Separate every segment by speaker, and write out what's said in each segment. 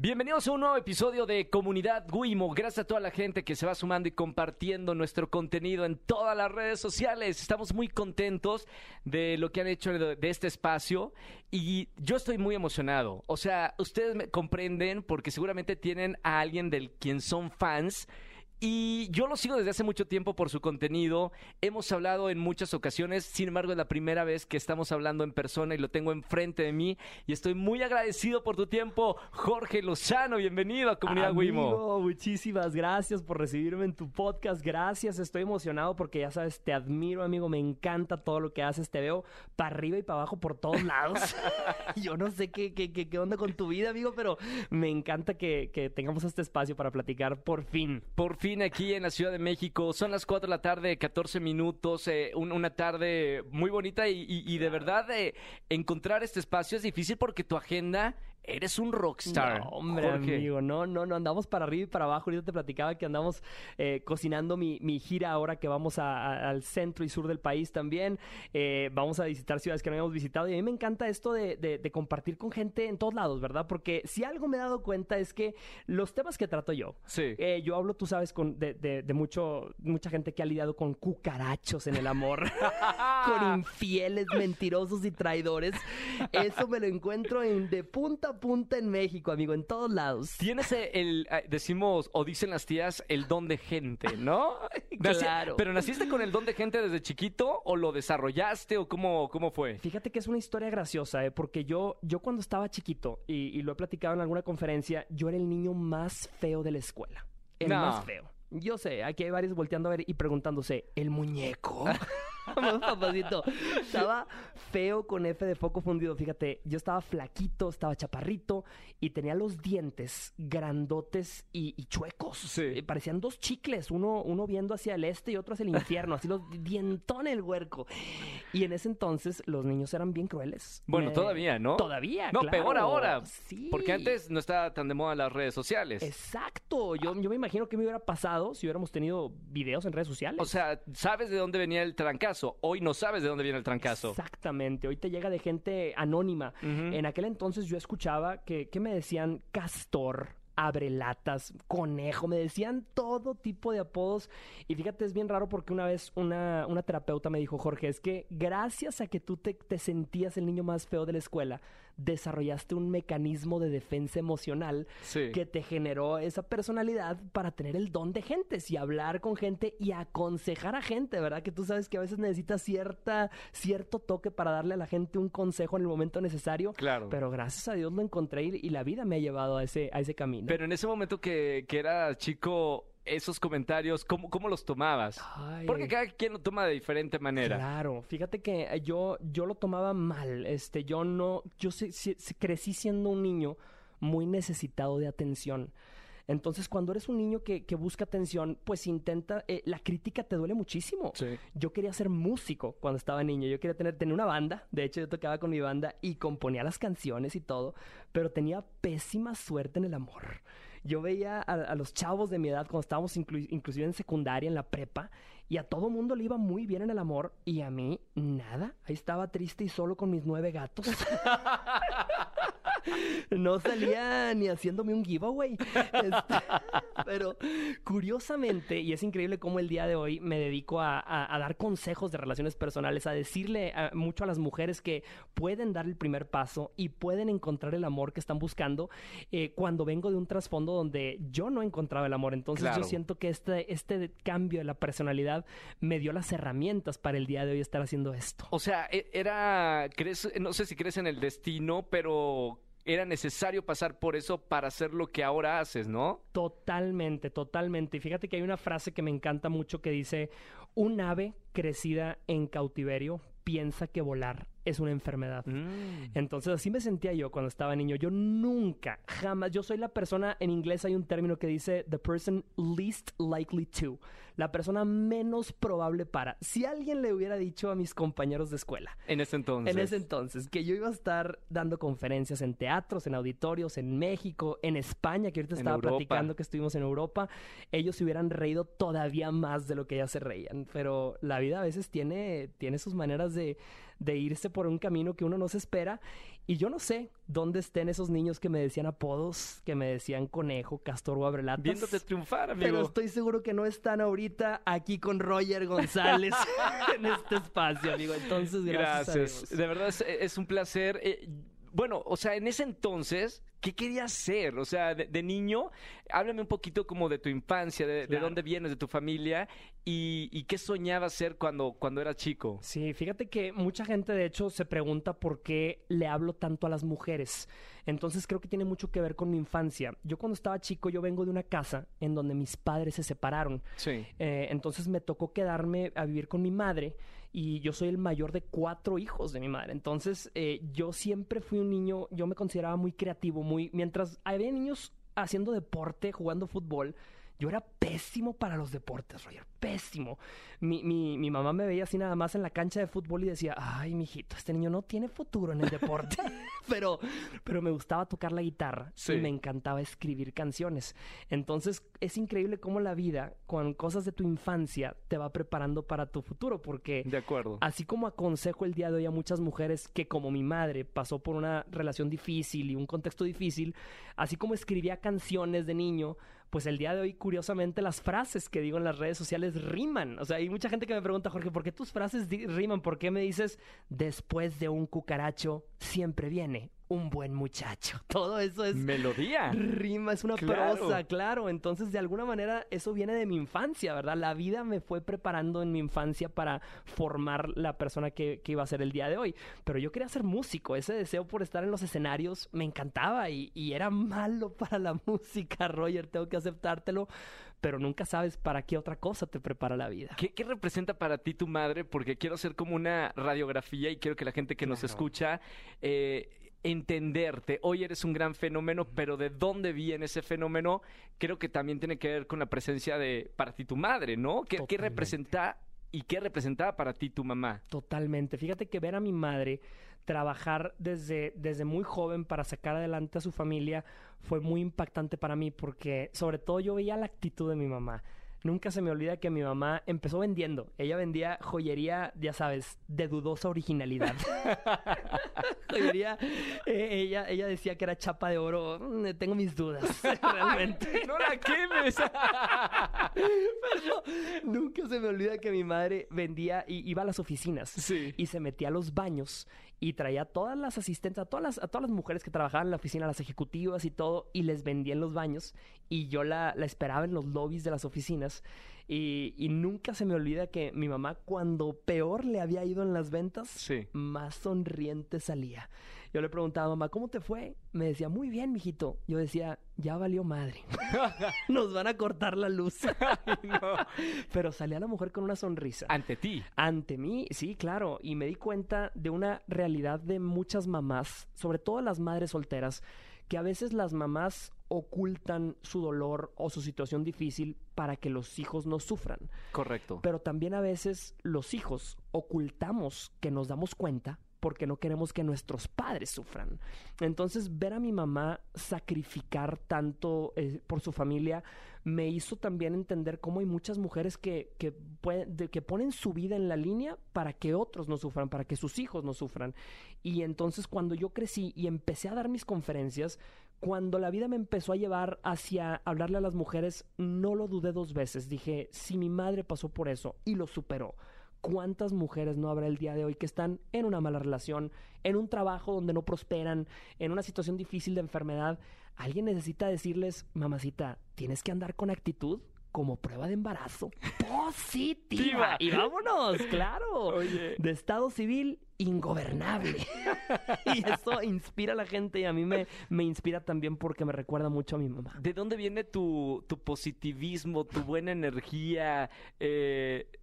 Speaker 1: Bienvenidos a un nuevo episodio de Comunidad Guimo. Gracias a toda la gente que se va sumando y compartiendo nuestro contenido en todas las redes sociales. Estamos muy contentos de lo que han hecho de, de este espacio y yo estoy muy emocionado. O sea, ustedes me comprenden porque seguramente tienen a alguien del quien son fans y yo lo sigo desde hace mucho tiempo por su contenido. Hemos hablado en muchas ocasiones, sin embargo es la primera vez que estamos hablando en persona y lo tengo enfrente de mí. Y estoy muy agradecido por tu tiempo, Jorge Lozano. Bienvenido a Comunidad
Speaker 2: Amigo,
Speaker 1: Wimo.
Speaker 2: muchísimas gracias por recibirme en tu podcast. Gracias, estoy emocionado porque ya sabes, te admiro, amigo. Me encanta todo lo que haces. Te veo para arriba y para abajo por todos lados. Yo no sé qué, qué, qué, qué onda con tu vida, amigo, pero me encanta que, que tengamos este espacio para platicar por fin.
Speaker 1: Por fin aquí en la Ciudad de México. Son las 4 de la tarde, 14 minutos. eh, un- una tarde muy bonita y, y- y de verdad eh, encontrar este espacio es difícil porque tu agenda, eres un rockstar.
Speaker 2: No, hombre,
Speaker 1: Jorge.
Speaker 2: amigo, no, no, no, andamos para arriba y para abajo. Ahorita te platicaba que andamos eh, cocinando mi, mi gira ahora que vamos a- a- al centro y sur del país también. Eh, vamos a visitar ciudades que no habíamos visitado y a mí me encanta esto de, de- de compartir con gente en todos lados, ¿verdad? Porque si algo me he dado cuenta es que los temas que trato yo,
Speaker 1: Sí.
Speaker 2: eh, yo hablo, tú sabes, con, de, de- mucho, mucha gente que ha lidiado con cucarachos en el amor, con infieles, mentirosos y traidores. Eso me lo encuentro en, de punta a punta en México, amigo, en todos lados.
Speaker 1: Tienes el, decimos, o dicen las tías, el don de gente, ¿no?
Speaker 2: Claro.
Speaker 1: Pero naciste con el don de gente desde chiquito o lo desarrollaste o cómo, cómo fue?
Speaker 2: Fíjate que es una historia graciosa, ¿eh? porque yo, yo cuando estaba chiquito, y, y lo he platicado en alguna conferencia, yo era el niño más feo de la escuela. El
Speaker 1: No.
Speaker 2: más feo. Yo sé, aquí hay varios volteando a ver y preguntándose, ¿el muñeco? Vamos, papacito. Estaba feo con F de foco fundido. Fíjate, yo estaba flaquito, estaba chaparrito y tenía los dientes grandotes y, y chuecos.
Speaker 1: Sí.
Speaker 2: Eh, Parecían dos chicles, uno, uno viendo hacia el este y otro hacia el infierno, así los dientones el huerco. Y en ese entonces los niños eran bien crueles.
Speaker 1: Bueno,
Speaker 2: Me-
Speaker 1: todavía, ¿no?
Speaker 2: Todavía,
Speaker 1: No,
Speaker 2: claro.
Speaker 1: peor ahora.
Speaker 2: Sí.
Speaker 1: Porque antes no estaba tan de moda las redes sociales.
Speaker 2: Exacto. Yo, yo me imagino que me hubiera pasado si hubiéramos tenido videos en redes sociales.
Speaker 1: O sea, sabes de dónde venía el trancazo. Hoy no sabes de dónde viene el trancazo.
Speaker 2: Exactamente, hoy te llega de gente anónima. En aquel entonces yo escuchaba que, que me decían castor, abrelatas, conejo, me decían todo tipo de apodos. Y fíjate, es bien raro porque una vez una, una terapeuta me dijo, Jorge, es que gracias a que tú te, te sentías el niño más feo de la escuela, desarrollaste un mecanismo de defensa emocional
Speaker 1: Sí.
Speaker 2: que te generó esa personalidad para tener el don de gentes y hablar con gente y aconsejar a gente, ¿verdad? Que tú sabes que a veces necesitas cierta, cierto toque para darle a la gente un consejo en el momento necesario.
Speaker 1: Claro.
Speaker 2: Pero gracias a Dios lo encontré y, y la vida me ha llevado a ese, a ese camino.
Speaker 1: Pero en ese momento que, que eras chico, esos comentarios, ¿cómo, cómo los tomabas?
Speaker 2: Ay.
Speaker 1: Porque cada quien lo toma de diferente manera.
Speaker 2: Claro, fíjate que eh, yo, yo lo tomaba mal. Este, yo no, yo sí- sí crecí siendo un niño muy necesitado de atención. Entonces, cuando eres un niño que, que busca atención, pues intenta, eh, la crítica te duele muchísimo.
Speaker 1: Sí.
Speaker 2: Yo quería ser músico cuando estaba niño. Yo quería tener, tener una banda. De hecho, yo tocaba con mi banda y componía las canciones y todo. Pero tenía pésima suerte en el amor. Yo veía a, los chavos de mi edad cuando estábamos inclu- inclusive en secundaria, en la prepa, y a todo mundo le iba muy bien en el amor y a mí nada. Ahí estaba triste y solo con mis nueve gatos. no salía ni haciéndome un giveaway. Este, pero curiosamente, y es increíble cómo el día de hoy me dedico a, a- a dar consejos de relaciones personales, a decirle a- mucho a las mujeres que pueden dar el primer paso y pueden encontrar el amor que están buscando eh, cuando vengo de un trasfondo donde yo no encontraba el amor. Entonces
Speaker 1: Claro.
Speaker 2: yo siento que este, este cambio de la personalidad me dio las herramientas para el día de hoy estar haciendo esto.
Speaker 1: O sea, e- era, crees, no sé si crees en el destino, pero era necesario pasar por eso para hacer lo que ahora haces, ¿no?
Speaker 2: Totalmente, totalmente. Y fíjate que hay una frase que me encanta mucho que dice, un ave crecida en cautiverio piensa que volar es una enfermedad.
Speaker 1: Mm.
Speaker 2: Entonces así me sentía yo cuando estaba niño. Yo nunca, jamás, yo soy la persona, en inglés hay un término que dice the person least likely to, la persona menos probable para. Si alguien le hubiera dicho a mis compañeros de escuela,
Speaker 1: En ese entonces.
Speaker 2: en ese entonces, que yo iba a estar dando conferencias en teatros, en auditorios, en México, en España, que ahorita
Speaker 1: En
Speaker 2: estaba
Speaker 1: Europa.
Speaker 2: platicando que estuvimos en Europa, ellos se hubieran reído todavía más de lo que ya se reían. Pero la vida a veces tiene, tiene sus maneras de, de irse por un camino que uno no se espera. Y yo no sé dónde estén esos niños que me decían apodos, que me decían conejo, castor o abrelatas.
Speaker 1: Viéndote triunfar, amigo.
Speaker 2: Pero estoy seguro que no están ahorita aquí con Roger González en este espacio, amigo. Entonces, gracias.
Speaker 1: gracias. De verdad es, es un placer. Eh, bueno, o sea, en ese entonces, ¿qué querías ser? O sea, de, niño, háblame un poquito como de tu infancia, de, dónde vienes, de tu familia y, qué soñabas ser cuando, cuando eras chico.
Speaker 2: Sí, fíjate que mucha gente de hecho se pregunta por qué le hablo tanto a las mujeres. Entonces creo que tiene mucho que ver con mi infancia. Yo cuando estaba chico, yo vengo de una casa en donde mis padres se separaron.
Speaker 1: Sí.
Speaker 2: Eh, entonces me tocó quedarme a vivir con mi madre y yo soy el mayor de cuatro hijos de mi madre. Entonces, eh, yo siempre fui un niño, yo me consideraba muy creativo, muy... Mientras había niños haciendo deporte, jugando fútbol, yo era pésimo para los deportes, Roger, pésimo. Mi, mi, mi, mamá me veía así nada más en la cancha de fútbol y decía, ay, mijito, este niño no tiene futuro en el deporte. pero, pero me gustaba tocar la guitarra y me encantaba escribir canciones. Entonces, es increíble cómo la vida, con cosas de tu infancia, te va preparando para tu futuro, porque...
Speaker 1: De acuerdo.
Speaker 2: Así como aconsejo el día de hoy a muchas mujeres que, como mi madre, pasó por una relación difícil y un contexto difícil, así como escribía canciones de niño, pues el día de hoy, curiosamente, las frases que digo en las redes sociales riman. O sea, hay mucha gente que me pregunta, Jorge, ¿por qué tus frases riman? ¿Por qué me dices, después de un cucaracho, siempre viene un buen muchacho. Todo eso es...
Speaker 1: Melodía.
Speaker 2: Rima, es una prosa, claro. Entonces, de alguna manera, eso viene de mi infancia, ¿verdad? La vida me fue preparando en mi infancia para formar la persona que, iba a ser el día de hoy. Pero yo quería ser músico. Ese deseo por estar en los escenarios me encantaba y, y era malo para la música, Roger. Tengo que aceptártelo pero nunca sabes para qué otra cosa te prepara la vida.
Speaker 1: ¿Qué, representa para ti tu madre? Porque quiero hacer como una radiografía y quiero que la gente que nos escucha eh, entenderte. Hoy eres un gran fenómeno, pero de dónde viene ese fenómeno, creo que también tiene que ver con la presencia de para ti tu madre, ¿no? ¿Qué, ¿qué representa y qué representaba para ti tu mamá?
Speaker 2: Totalmente. Fíjate que ver a mi madre trabajar desde, desde muy joven para sacar adelante a su familia fue muy impactante para mí porque sobre todo yo veía la actitud de mi mamá. Nunca se me olvida que mi mamá empezó vendiendo. Ella vendía joyería, ya sabes, de dudosa originalidad. joyería, eh, ella, ella decía que era chapa de oro. Mm, tengo mis dudas, realmente.
Speaker 1: no la quemes.
Speaker 2: Pero nunca se me olvida que mi madre vendía y iba a las oficinas y se metía a los baños y traía a todas las asistentes, a todas las, a todas las mujeres que trabajaban en la oficina, las ejecutivas y todo, y les vendía en los baños. Y yo la, la esperaba en los lobbies de las oficinas. Y, y, nunca se me olvida que mi mamá, cuando peor le había ido en las ventas, más sonriente salía. Yo le preguntaba, mamá, ¿cómo te fue? Me decía, muy bien, mijito. Yo decía, ya valió madre. Nos van a cortar la luz. Pero salía la mujer con una sonrisa.
Speaker 1: Ante ti.
Speaker 2: Ante mí, sí, claro. Y me di cuenta de una realidad de muchas mamás, sobre todo las madres solteras, que a veces las mamás ocultan su dolor o su situación difícil para que los hijos no sufran.
Speaker 1: Correcto.
Speaker 2: Pero también a veces los hijos ocultamos que nos damos cuenta porque no queremos que nuestros padres sufran. Entonces, ver a mi mamá sacrificar tanto eh, por su familia me hizo también entender cómo hay muchas mujeres que, que, que ponen su vida en la línea para que otros no sufran, para que sus hijos no sufran. Y entonces cuando yo crecí y empecé a dar mis conferencias, cuando la vida me empezó a llevar hacia hablarle a las mujeres, no lo dudé dos veces. Dije, si mi madre pasó por eso y lo superó, ¿Cuántas mujeres no habrá el día de hoy que están en una mala relación, en un trabajo donde no prosperan, en una situación difícil de enfermedad? Alguien necesita decirles, mamacita, tienes que andar con actitud como prueba de embarazo positiva. y vámonos, claro. De estado civil ingobernable. y eso inspira a la gente y a mí me, me inspira también porque me recuerda mucho a mi mamá.
Speaker 1: ¿De dónde viene tu, tu positivismo, tu buena energía? Eh, eh,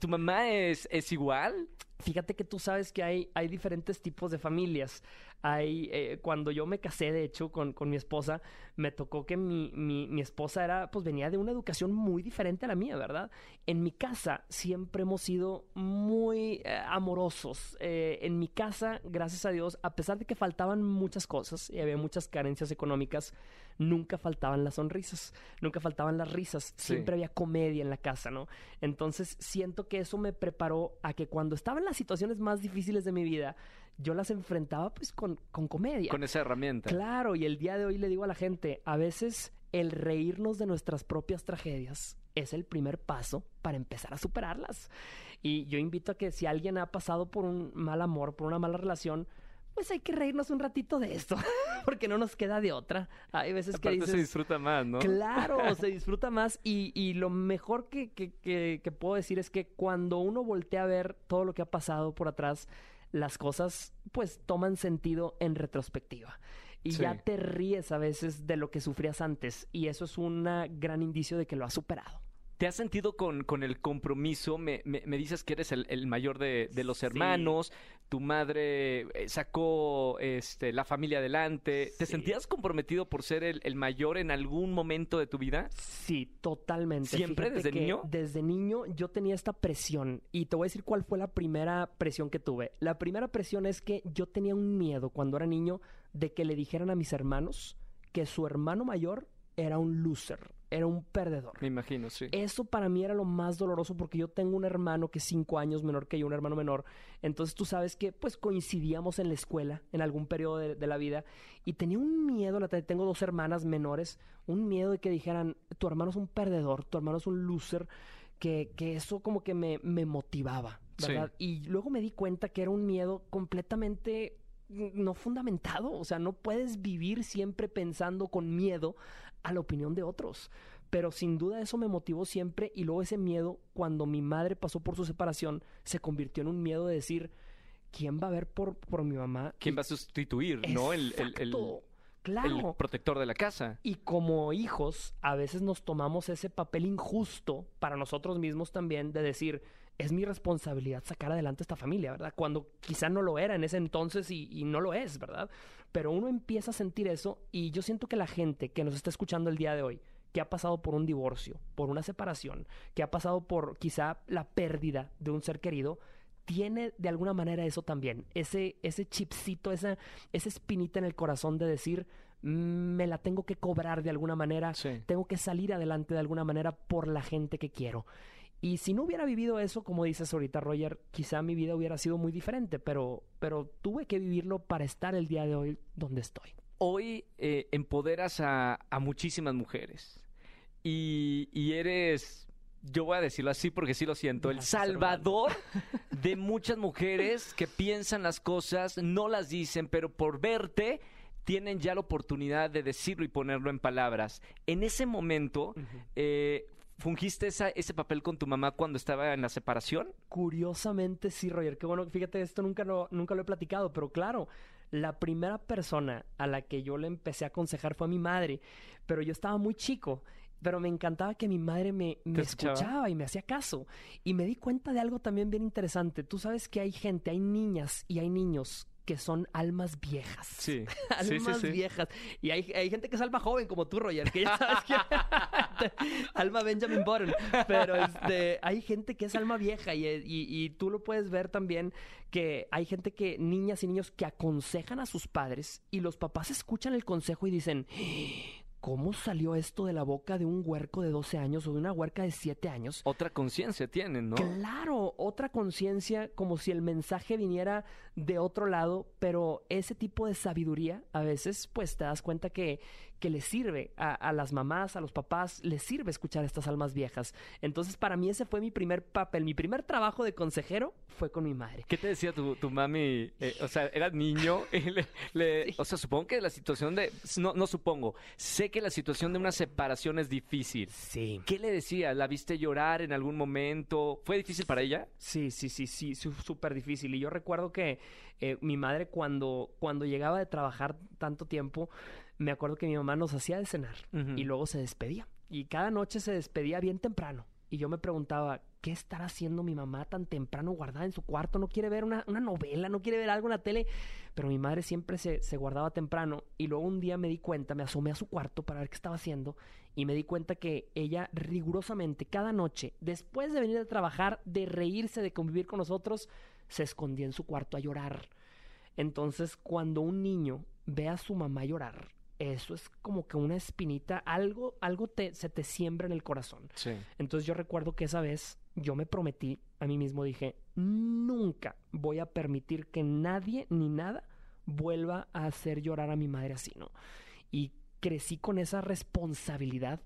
Speaker 1: ¿Tu mamá es, es igual?
Speaker 2: Fíjate que tú sabes que hay, hay diferentes tipos de familias. Hay, eh, cuando yo me casé, de hecho, con, con mi esposa, me tocó que mi, mi, mi, esposa era, pues venía de una educación muy diferente a la mía, ¿verdad? En mi casa siempre hemos sido muy eh, amorosos. en mi casa, gracias a Dios, a pesar de que faltaban muchas cosas y había muchas carencias económicas, nunca faltaban las sonrisas, nunca faltaban las risas, siempre había comedia en la casa, ¿no? Entonces siento que eso me preparó a que cuando estaba en las situaciones más difíciles de mi vida, yo las enfrentaba pues con, con comedia.
Speaker 1: Con esa herramienta.
Speaker 2: Claro, y el día de hoy le digo a la gente, a veces el reírnos de nuestras propias tragedias es el primer paso para empezar a superarlas. Y yo invito a que si alguien ha pasado por un mal amor, por una mala relación, pues hay que reírnos un ratito de esto, porque no nos queda de otra. Hay veces que
Speaker 1: Aparte
Speaker 2: dices...
Speaker 1: se disfruta más, ¿no?
Speaker 2: Claro, se disfruta más y, y lo mejor que, que- que- que puedo decir es que cuando uno voltea a ver todo lo que ha pasado por atrás, las cosas pues toman sentido en retrospectiva. Y
Speaker 1: Sí.
Speaker 2: ya te ríes a veces de lo que sufrías antes y eso es un gran indicio de que lo has superado.
Speaker 1: ¿Te has sentido con, con el compromiso? Me, me- me dices que eres el, el mayor de, de los
Speaker 2: Sí.
Speaker 1: hermanos, tu madre eh, sacó este, la familia adelante. ¿Te
Speaker 2: Sí.
Speaker 1: sentías comprometido por ser el, el mayor en algún momento de tu vida?
Speaker 2: Sí, totalmente.
Speaker 1: ¿Siempre,
Speaker 2: Fíjate
Speaker 1: desde niño?
Speaker 2: Desde niño yo tenía esta presión y te voy a decir cuál fue la primera presión que tuve. La primera presión es que yo tenía un miedo cuando era niño de que le dijeran a mis hermanos que su hermano mayor era un loser, era un perdedor.
Speaker 1: Me imagino, sí.
Speaker 2: Eso para mí era lo más doloroso porque yo tengo un hermano que es cinco años menor que yo, un hermano menor. Entonces tú sabes que pues coincidíamos en la escuela en algún periodo de, de la vida y tenía un miedo, la- tengo dos hermanas menores, un miedo de que dijeran, tu hermano es un perdedor, tu hermano es un loser, que, que eso como que me, me motivaba,
Speaker 1: Sí.
Speaker 2: ¿verdad? Y luego me di cuenta que era un miedo completamente no fundamentado, o sea, no puedes vivir siempre pensando con miedo a la opinión de otros. Pero sin duda eso me motivó siempre y luego ese miedo, cuando mi madre pasó por su separación, se convirtió en un miedo de decir, ¿quién va a ver por, por mi mamá?
Speaker 1: ¿Quién
Speaker 2: Y-
Speaker 1: va a sustituir, no? El, el- el- protector de la casa.
Speaker 2: Y como hijos, a veces nos tomamos ese papel injusto para nosotros mismos también de decir, es mi responsabilidad sacar adelante esta familia, ¿verdad? Cuando quizá no lo era en ese entonces y, y no lo es, ¿verdad? Pero uno empieza a sentir eso y yo siento que la gente que nos está escuchando el día de hoy, que ha pasado por un divorcio, por una separación, que ha pasado por quizá la pérdida de un ser querido, tiene de alguna manera eso también, ese, ese chipcito, esa, esa espinita en el corazón de decir, "Mm, me la tengo que cobrar de alguna manera,
Speaker 1: Sí.
Speaker 2: tengo que salir adelante de alguna manera por la gente que quiero. Y si no hubiera vivido eso, como dices ahorita, Roger, quizá mi vida hubiera sido muy diferente, pero, pero tuve que vivirlo para estar el día de hoy donde estoy.
Speaker 1: Hoy eh, empoderas a, a muchísimas mujeres y, y eres, yo voy a decirlo así porque sí lo siento, el salvador de muchas mujeres que piensan las cosas, no las dicen, pero por verte tienen ya la oportunidad de decirlo y ponerlo en palabras. En ese momento, eh, ¿fungiste esa- ese papel con tu mamá cuando estaba en la separación?
Speaker 2: Curiosamente, sí, Roger. Qué bueno, fíjate, esto nunca lo, nunca lo he platicado, pero claro, la primera persona a la que yo le empecé a aconsejar fue a mi madre, pero yo estaba muy chico. Pero me encantaba que mi madre me, me
Speaker 1: escuchaba?
Speaker 2: escuchaba y me hacía caso. Y me di cuenta de algo también bien interesante. Tú sabes que hay gente, hay niñas y hay niños que son almas viejas.
Speaker 1: Sí,
Speaker 2: almas viejas. Y hay, hay gente que es alma joven, como tú, Roger, que ya sabes que... alma Benjamin Button. Pero este, hay gente que es alma vieja y, y- y tú lo puedes ver también que hay gente que, niñas y niños que aconsejan a sus padres y los papás escuchan el consejo y dicen... ¿Cómo salió esto de la boca de un huerco de 12 años o de una huerca de 7 años?
Speaker 1: Otra conciencia tienen, ¿no?
Speaker 2: Claro, otra conciencia como si el mensaje viniera de otro lado, pero ese tipo de sabiduría a veces pues te das cuenta que, que le sirve a, a las mamás, a los papás, les sirve escuchar estas almas viejas. Entonces para mí ese fue mi primer papel, mi primer trabajo de consejero fue con mi madre.
Speaker 1: ¿Qué te decía tu, tu mami? Eh, o sea, eras niño. y le- le- O sea, supongo que la situación de... No, no supongo. Sé que la situación de una separación es difícil.
Speaker 2: Sí.
Speaker 1: ¿Qué le decía? ¿La viste llorar en algún momento? ¿Fue difícil para ella?
Speaker 2: Sí, sí, sí, sí, súper difícil. Y yo recuerdo que eh, mi madre cuando, cuando llegaba de trabajar tanto tiempo, me acuerdo que mi mamá nos hacía de cenar y luego se despedía. Y cada noche se despedía bien temprano. Y yo me preguntaba, ¿qué estará haciendo mi mamá tan temprano guardada en su cuarto? ¿No quiere ver una, una novela? ¿No quiere ver algo en la tele? Pero mi madre siempre se, se guardaba temprano. Y luego un día me di cuenta, me asomé a su cuarto para ver qué estaba haciendo. Y me di cuenta que ella rigurosamente, cada noche, después de venir de trabajar, de reírse, de convivir con nosotros, se escondía en su cuarto a llorar. Entonces, cuando un niño ve a su mamá llorar, eso es como que una espinita, algo, algo te, se te siembra en el corazón.
Speaker 1: Sí.
Speaker 2: Entonces yo recuerdo que esa vez yo me prometí a mí mismo, dije, nunca voy a permitir que nadie ni nada vuelva a hacer llorar a mi madre así, ¿no? Y crecí con esa responsabilidad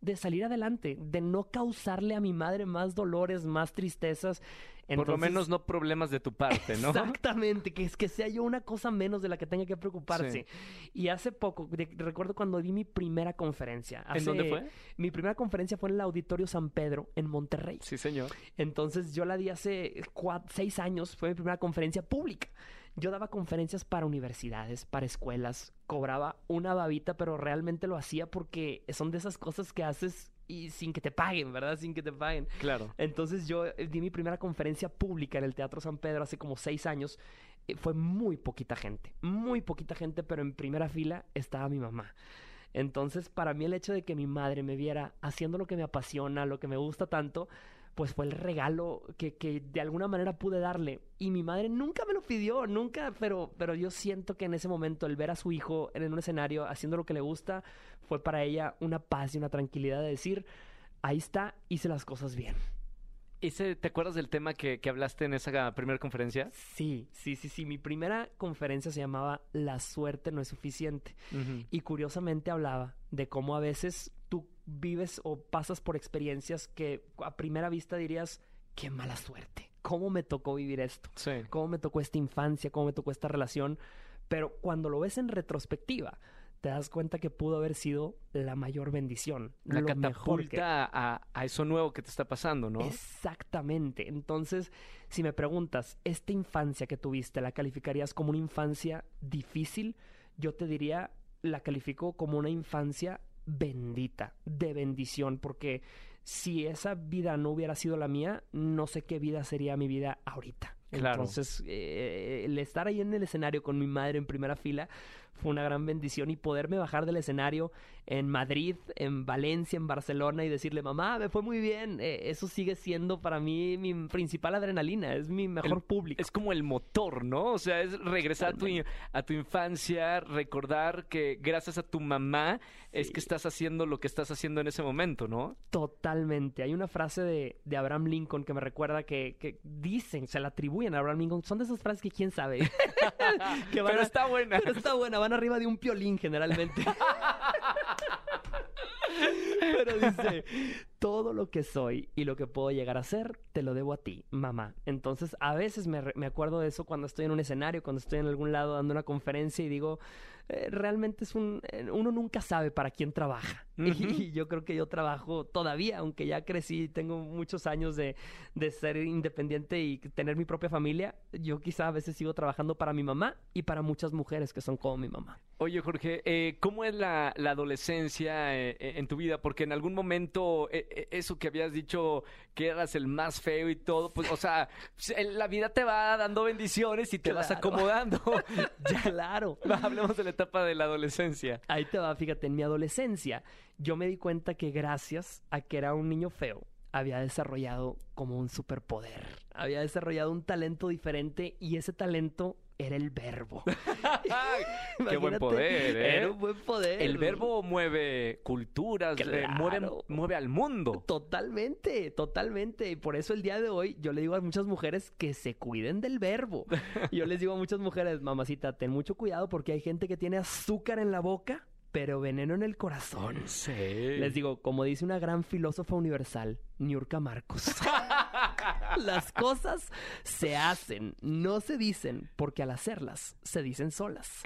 Speaker 2: de salir adelante, de no causarle a mi madre más dolores, más tristezas.
Speaker 1: Por lo menos no problemas de tu parte, ¿no?
Speaker 2: Exactamente, que es que sea yo una cosa menos de la que tenga que preocuparse. Y hace poco, de- recuerdo cuando di mi primera conferencia.
Speaker 1: ¿En dónde fue?
Speaker 2: Mi primera conferencia fue en el Auditorio San Pedro, en Monterrey.
Speaker 1: Sí, señor.
Speaker 2: Entonces yo la di hace seis años, fue mi primera conferencia pública. Yo daba conferencias para universidades, para escuelas, cobraba una babita, pero realmente lo hacía porque son de esas cosas que haces y sin que te paguen, ¿verdad? Sin que te paguen.
Speaker 1: Claro.
Speaker 2: Entonces yo eh, di mi primera conferencia pública en el Teatro San Pedro hace como seis años. Eh, Fue muy poquita gente, muy poquita gente, pero en primera fila estaba mi mamá. Entonces, para mí el hecho de que mi madre me viera haciendo lo que me apasiona, lo que me gusta tanto, pues fue el regalo que, que de alguna manera pude darle. Y mi madre nunca me lo pidió, nunca, pero, pero yo siento que en ese momento el ver a su hijo en un escenario haciendo lo que le gusta fue para ella una paz y una tranquilidad de decir, ahí está, hice las cosas bien.
Speaker 1: Ese, ¿Te acuerdas del tema que, que hablaste en esa primera conferencia?
Speaker 2: Sí, sí, sí, sí. Mi primera conferencia se llamaba La suerte no es suficiente. Y curiosamente hablaba de cómo a veces tú vives o pasas por experiencias que a primera vista dirías, qué mala suerte. ¿Cómo me tocó vivir esto?
Speaker 1: Sí.
Speaker 2: ¿Cómo me tocó esta infancia? ¿Cómo me tocó esta relación? Pero cuando lo ves en retrospectiva, te das cuenta que pudo haber sido la mayor bendición.
Speaker 1: La
Speaker 2: mejor que-
Speaker 1: catapulta a, a eso nuevo que te está pasando, ¿no?
Speaker 2: Exactamente. Entonces, si me preguntas, ¿esta infancia que tuviste la calificarías como una infancia difícil? Yo te diría, la califico como una infancia bendita, de bendición, porque si esa vida no hubiera sido la mía, no sé qué vida sería mi vida ahorita.
Speaker 1: Claro.
Speaker 2: Entonces, eh, el estar ahí en el escenario con mi madre en primera fila fue una gran bendición y poderme bajar del escenario en Madrid, en Valencia, en Barcelona y decirle, mamá, me fue muy bien. Eh, eso sigue siendo para mí mi principal adrenalina, es mi mejor
Speaker 1: El-
Speaker 2: público.
Speaker 1: Es como el motor, ¿no? O sea, es regresar a tu, a tu infancia, recordar que gracias a tu mamá es que estás haciendo lo que estás haciendo en ese momento, ¿no?
Speaker 2: Totalmente. Hay una frase de, de Abraham Lincoln que me recuerda que, que dicen, se la atribuyen a Abraham Lincoln. Son de esas frases que quién sabe. Que van
Speaker 1: Pero
Speaker 2: a-
Speaker 1: está buena.
Speaker 2: Pero está buena, arriba de un piolín generalmente. Pero dice, todo lo que soy y lo que puedo llegar a ser, te lo debo a ti, mamá. Entonces, a veces me, me acuerdo de eso cuando estoy en un escenario, cuando estoy en algún lado dando una conferencia y digo, eh, realmente es un... eh, uno nunca sabe para quién trabaja. Y yo creo que yo trabajo todavía, aunque ya crecí, tengo muchos años de, de ser independiente y tener mi propia familia, yo quizá a veces sigo trabajando para mi mamá y para muchas mujeres que son como mi mamá.
Speaker 1: Oye, Jorge, eh, ¿cómo es la, la adolescencia eh, en tu vida? Porque en algún momento eh, eso que habías dicho que eras el más feo y todo, pues, o sea, se- la vida te va dando bendiciones y te vas acomodando. ya,
Speaker 2: Claro.
Speaker 1: hablemos de la etapa de la adolescencia.
Speaker 2: Ahí te va, fíjate, en mi adolescencia yo me di cuenta que gracias a que era un niño feo, había desarrollado como un superpoder. Había desarrollado un talento diferente y ese talento era el verbo.
Speaker 1: Qué buen poder, ¿eh?
Speaker 2: Era un buen poder.
Speaker 1: El verbo mueve culturas, eh, mueve al mundo.
Speaker 2: Totalmente, totalmente. Y por eso el día de hoy yo le digo a muchas mujeres que se cuiden del verbo. Yo les digo a muchas mujeres, mamacita, ten mucho cuidado porque hay gente que tiene azúcar en la boca, pero veneno en el corazón.
Speaker 1: Sí.
Speaker 2: Les digo, como dice una gran filósofa universal, Niurka Marcos. Las cosas se hacen, no se dicen, porque al hacerlas se dicen solas.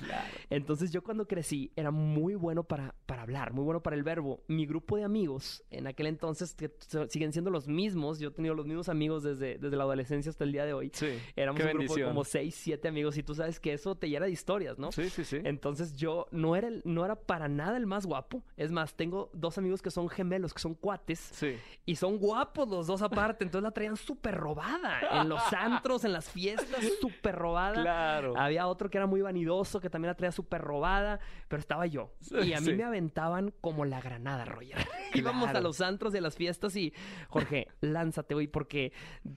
Speaker 2: Entonces yo cuando crecí era muy bueno para, para hablar, muy bueno para el verbo. Mi grupo de amigos, en aquel entonces, que siguen siendo los mismos, yo he tenido los mismos amigos desde, desde la adolescencia hasta el día de hoy.
Speaker 1: Sí.
Speaker 2: Éramos
Speaker 1: Qué
Speaker 2: un grupo de como seis, siete amigos y tú sabes que eso te llena de historias, ¿no?
Speaker 1: Sí, sí, sí.
Speaker 2: Entonces yo no era, el- no era para nada el más guapo. Es más, tengo dos amigos que son gemelos, que son cuates.
Speaker 1: Sí.
Speaker 2: Y son guapos los dos aparte. Entonces la traían súper robada. En los antros, en las fiestas, súper robada.
Speaker 1: Claro.
Speaker 2: Había otro que era muy vanidoso, que también la traía súper robada, pero estaba yo. Y a mí
Speaker 1: Sí.
Speaker 2: me aventaban como la granada, Roger. Íbamos a los antros y a las fiestas y, Jorge, lánzate, güey, porque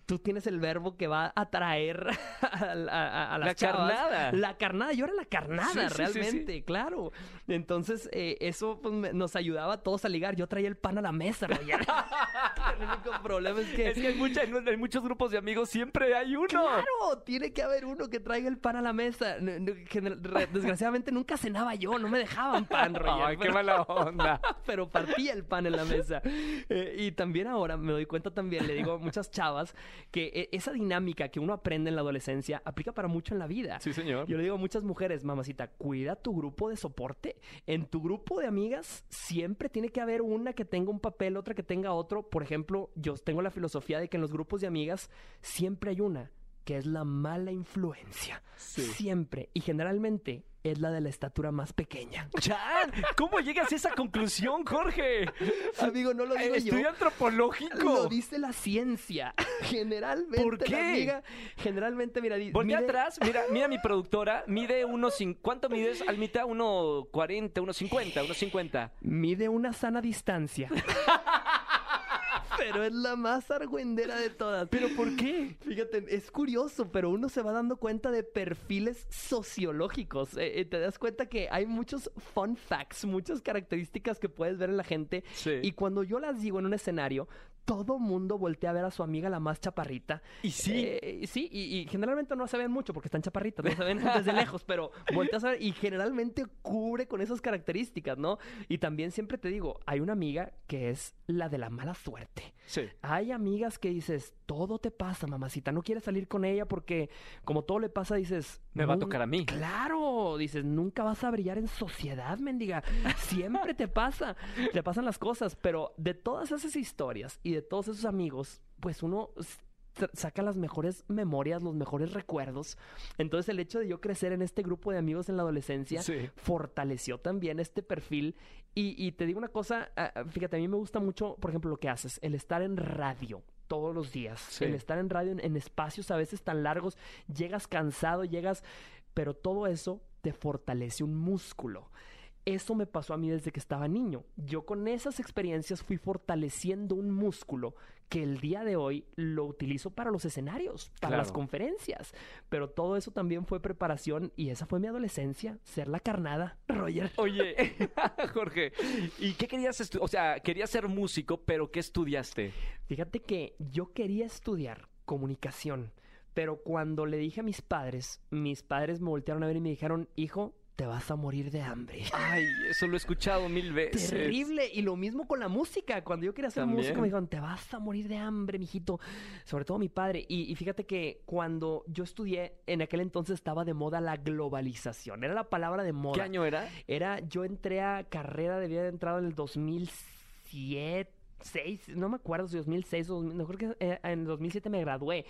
Speaker 2: tú tienes el verbo que va a atraer a, a- a las
Speaker 1: La
Speaker 2: chavas.
Speaker 1: carnada.
Speaker 2: La carnada, yo era la carnada,
Speaker 1: sí,
Speaker 2: realmente, claro. Entonces, eh, eso pues, me- nos ayudaba a todos a ligar. Yo traía el pan a la mesa, Roger. el único problema es que...
Speaker 1: Es que en, mucha- en- en muchos grupos de amigos siempre hay uno.
Speaker 2: ¡Claro! Tiene que haber uno que traiga el pan a la mesa. Desgraciadamente nunca cenaba yo, no me dejaban pan, Roger.
Speaker 1: Ay, qué
Speaker 2: pero-
Speaker 1: mala onda.
Speaker 2: pero partía el pan en la mesa. Eh, y también ahora me doy cuenta también, le digo a muchas chavas, que eh, esa dinámica que uno aprende en la adolescencia aplica para mucho en la vida.
Speaker 1: Sí, señor.
Speaker 2: Yo le digo a muchas mujeres, mamacita, cuida tu grupo de soporte. En tu grupo de amigas siempre tiene que haber una que tenga un papel, otra que tenga otro. Por ejemplo, yo tengo la filosofía de que en los grupos de amigas siempre hay una que es la mala influencia.
Speaker 1: Sí.
Speaker 2: Siempre. Y generalmente es la de la estatura más pequeña.
Speaker 1: Chan, ¿cómo llegas a esa conclusión, Jorge?
Speaker 2: Amigo, no lo digo yo.
Speaker 1: Estudio antropológico.
Speaker 2: Lo dice la ciencia. Generalmente.
Speaker 1: ¿Por qué?
Speaker 2: la amiga- generalmente, mira,
Speaker 1: Voltea
Speaker 2: mide-
Speaker 1: atrás, mira, mira mi productora, mide unos... ¿Cuánto mides? Al mitad, uno 40, unos 50, unos 50.
Speaker 2: Mide una sana distancia. pero es la más argüendera de todas.
Speaker 1: ¿Pero por qué?
Speaker 2: Fíjate, es curioso, pero uno se va dando cuenta de perfiles sociológicos. Eh, eh, te das cuenta que hay muchos fun facts, muchas características que puedes ver en la gente.
Speaker 1: Sí.
Speaker 2: Y cuando yo las digo en un escenario, todo mundo voltea a ver a su amiga la más chaparrita.
Speaker 1: Y sí.
Speaker 2: Eh, sí, y, y generalmente no se ven mucho porque están chaparritas, no se ven desde lejos, pero volteas a ver y generalmente cubre con esas características, ¿no? Y también siempre te digo, hay una amiga que es la de la mala suerte.
Speaker 1: Sí.
Speaker 2: Hay amigas que dices, todo te pasa, mamacita, no quieres salir con ella porque como todo le pasa, dices...
Speaker 1: Me va a
Speaker 2: "Nun-
Speaker 1: tocar a mí".
Speaker 2: Claro, dices, nunca vas a brillar en sociedad, mendiga. Siempre te pasa, te pasan las cosas, pero de todas esas historias y de todos esos amigos, pues uno saca las mejores memorias, los mejores recuerdos. Entonces el hecho de yo crecer en este grupo de amigos en la adolescencia
Speaker 1: Sí.
Speaker 2: fortaleció también este perfil. Y, y te digo una cosa, ah, ah, fíjate, a mí me gusta mucho, por ejemplo, lo que haces, el estar en radio todos los días,
Speaker 1: Sí.
Speaker 2: el estar en radio en, en espacios a veces tan largos, llegas cansado, llegas, pero todo eso te fortalece un músculo. Eso me pasó a mí desde que estaba niño. Yo con esas experiencias fui fortaleciendo un músculo que el día de hoy lo utilizo para los escenarios, para las conferencias. Pero todo eso también fue preparación y esa fue mi adolescencia, ser la carnada, Roger.
Speaker 1: Oye, Jorge, ¿y qué querías estudiar? O sea, querías ser músico, pero ¿qué estudiaste?
Speaker 2: Fíjate que yo quería estudiar comunicación, pero cuando le dije a mis padres, mis padres me voltearon a ver y me dijeron, hijo, te vas a morir de hambre.
Speaker 1: Ay, eso lo he escuchado mil veces.
Speaker 2: Terrible. Y lo mismo con la música. Cuando yo quería hacer
Speaker 1: También.
Speaker 2: música me dijeron, te vas a morir de hambre, mijito. Sobre todo mi padre. Y, y fíjate que cuando yo estudié, en aquel entonces estaba de moda la globalización. Era la palabra de moda.
Speaker 1: ¿Qué año era?
Speaker 2: Era, yo entré a carrera, debía haber entrado en el 2007. 6, no me acuerdo si 2006 o 2000, mejor que eh, en 2007 me gradué.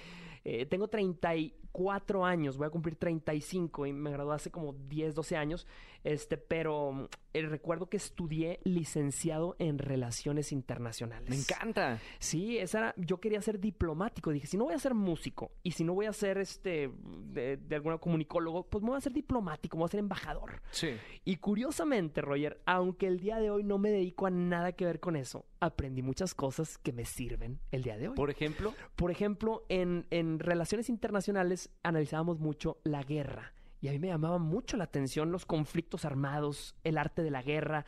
Speaker 2: Eh, tengo 34 años, voy a cumplir 35 y me gradué hace como 10, 12 años. Este, pero mm, eh, recuerdo que estudié licenciado en Relaciones Internacionales.
Speaker 1: Me encanta.
Speaker 2: Sí, esa era, yo quería ser diplomático. Dije, si no voy a ser músico y si no voy a ser este de, de alguna comunicólogo, pues me voy a ser diplomático, me voy a ser embajador.
Speaker 1: Sí.
Speaker 2: Y curiosamente, Roger, aunque el día de hoy no me dedico a nada que ver con eso, aprendí muchas cosas que me sirven el día de hoy.
Speaker 1: Por ejemplo,
Speaker 2: Por ejemplo, en, en relaciones internacionales analizábamos mucho la guerra. Y a mí me llamaba mucho la atención los conflictos armados, el arte de la guerra.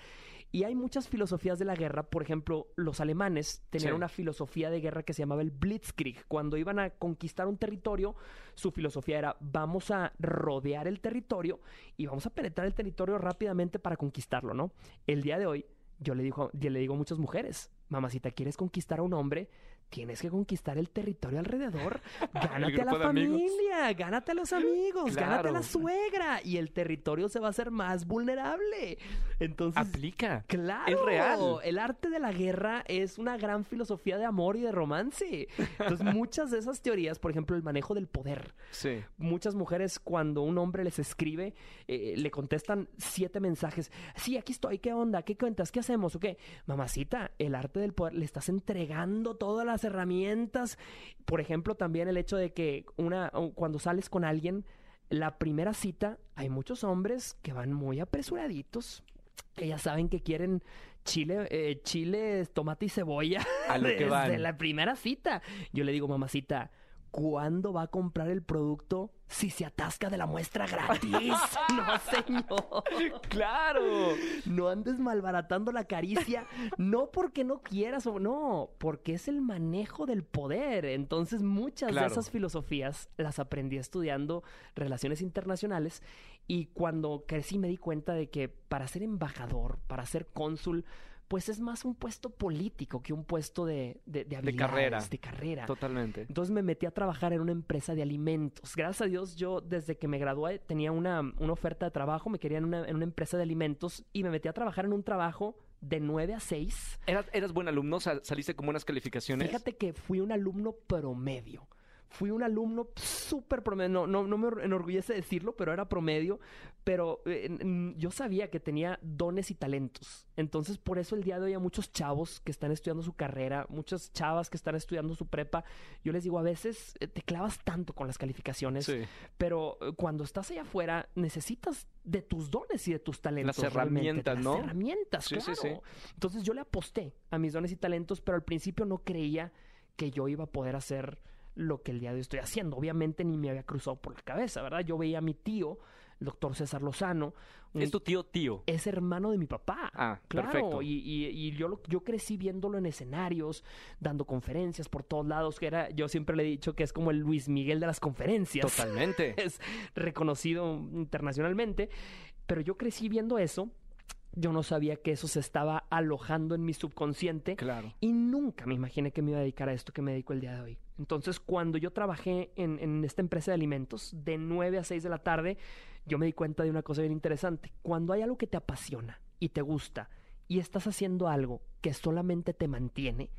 Speaker 2: Y hay muchas filosofías de la guerra. Por ejemplo, los alemanes tenían
Speaker 1: Sí.
Speaker 2: una filosofía de guerra que se llamaba el Blitzkrieg. Cuando iban a conquistar un territorio, su filosofía era vamos a rodear el territorio y vamos a penetrar el territorio rápidamente para conquistarlo, ¿no? El día de hoy, yo le digo, yo le digo a muchas mujeres, mamacita, ¿quieres conquistar a un hombre? Tienes que conquistar el territorio alrededor. Gánate a la
Speaker 1: amigos.
Speaker 2: familia, gánate a los amigos, gánate a la suegra y el territorio se va a hacer más vulnerable. Entonces,
Speaker 1: aplica.
Speaker 2: Claro,
Speaker 1: Es real.
Speaker 2: El arte de la guerra es una gran filosofía de amor y de romance. Entonces, muchas de esas teorías, por ejemplo, el manejo del poder.
Speaker 1: Sí.
Speaker 2: Muchas mujeres, cuando un hombre les escribe, eh, le contestan siete mensajes. Sí, aquí estoy, ¿qué onda? ¿Qué cuentas? ¿Qué hacemos? ¿O qué? Mamacita, el arte del poder, le estás entregando todas las las herramientas. Por ejemplo, también el hecho de que una, cuando sales con alguien, la primera cita, hay muchos hombres que van muy apresuraditos, que ya saben que quieren chile, eh, chile, tomate y cebolla
Speaker 1: A lo que
Speaker 2: desde
Speaker 1: van.
Speaker 2: la primera cita. Yo le digo, mamacita, ¿cuándo va a comprar el producto si se atasca de la muestra gratis? no, señor.
Speaker 1: ¡Claro!
Speaker 2: No andes malbaratando la caricia, no porque no quieras o no, porque es el manejo del poder. Entonces, muchas
Speaker 1: Claro.
Speaker 2: de esas filosofías las aprendí estudiando relaciones internacionales y cuando crecí me di cuenta de que para ser embajador, para ser cónsul, pues es más un puesto político que un puesto de, de,
Speaker 1: carrera.
Speaker 2: De carrera.
Speaker 1: Totalmente.
Speaker 2: Entonces me metí a trabajar en una empresa de alimentos. Gracias a Dios, yo desde que me gradué tenía una, una oferta de trabajo, me quería en una, en una empresa de alimentos y me metí a trabajar en un trabajo de 9 a 6.
Speaker 1: ¿Eras, eras buen alumno? Sal- ¿Saliste con buenas calificaciones?
Speaker 2: Fíjate que fui un alumno promedio. Fui un alumno súper promedio. No, no, no me enorgullece decirlo, pero era promedio. Pero eh, yo sabía que tenía dones y talentos. Entonces, por eso el día de hoy a muchos chavos que están estudiando su carrera, muchas chavas que están estudiando su prepa, yo les digo, a veces eh, te clavas tanto con las calificaciones,
Speaker 1: Sí.
Speaker 2: pero eh, cuando estás allá afuera necesitas de tus dones y de tus talentos.
Speaker 1: Las herramientas,
Speaker 2: de
Speaker 1: ¿no?
Speaker 2: Las herramientas,
Speaker 1: Sí, sí,
Speaker 2: claro.
Speaker 1: sí.
Speaker 2: Entonces yo le aposté a mis dones y talentos, pero al principio no creía que yo iba a poder hacer lo que el día de hoy estoy haciendo. Obviamente ni me había cruzado por la cabeza, ¿verdad? Yo veía a mi tío, el doctor César Lozano, un-
Speaker 1: Es tu tío tío.
Speaker 2: es hermano de mi papá.
Speaker 1: Ah,
Speaker 2: Claro,
Speaker 1: perfecto.
Speaker 2: y, y- y yo, yo crecí viéndolo en escenarios, dando conferencias por todos lados, que era, yo siempre le he dicho que es como el Luis Miguel de las conferencias
Speaker 1: Totalmente.
Speaker 2: es reconocido internacionalmente, pero yo crecí viendo eso, yo no sabía que eso se estaba alojando en mi subconsciente
Speaker 1: Claro.
Speaker 2: y nunca me imaginé que me iba a dedicar a esto que me dedico el día de hoy. Entonces, cuando yo trabajé en, en esta empresa de alimentos, de 9 a 6 de la tarde, yo me di cuenta de una cosa bien interesante. Cuando hay algo que te apasiona y te gusta y estás haciendo algo que solamente te mantiene,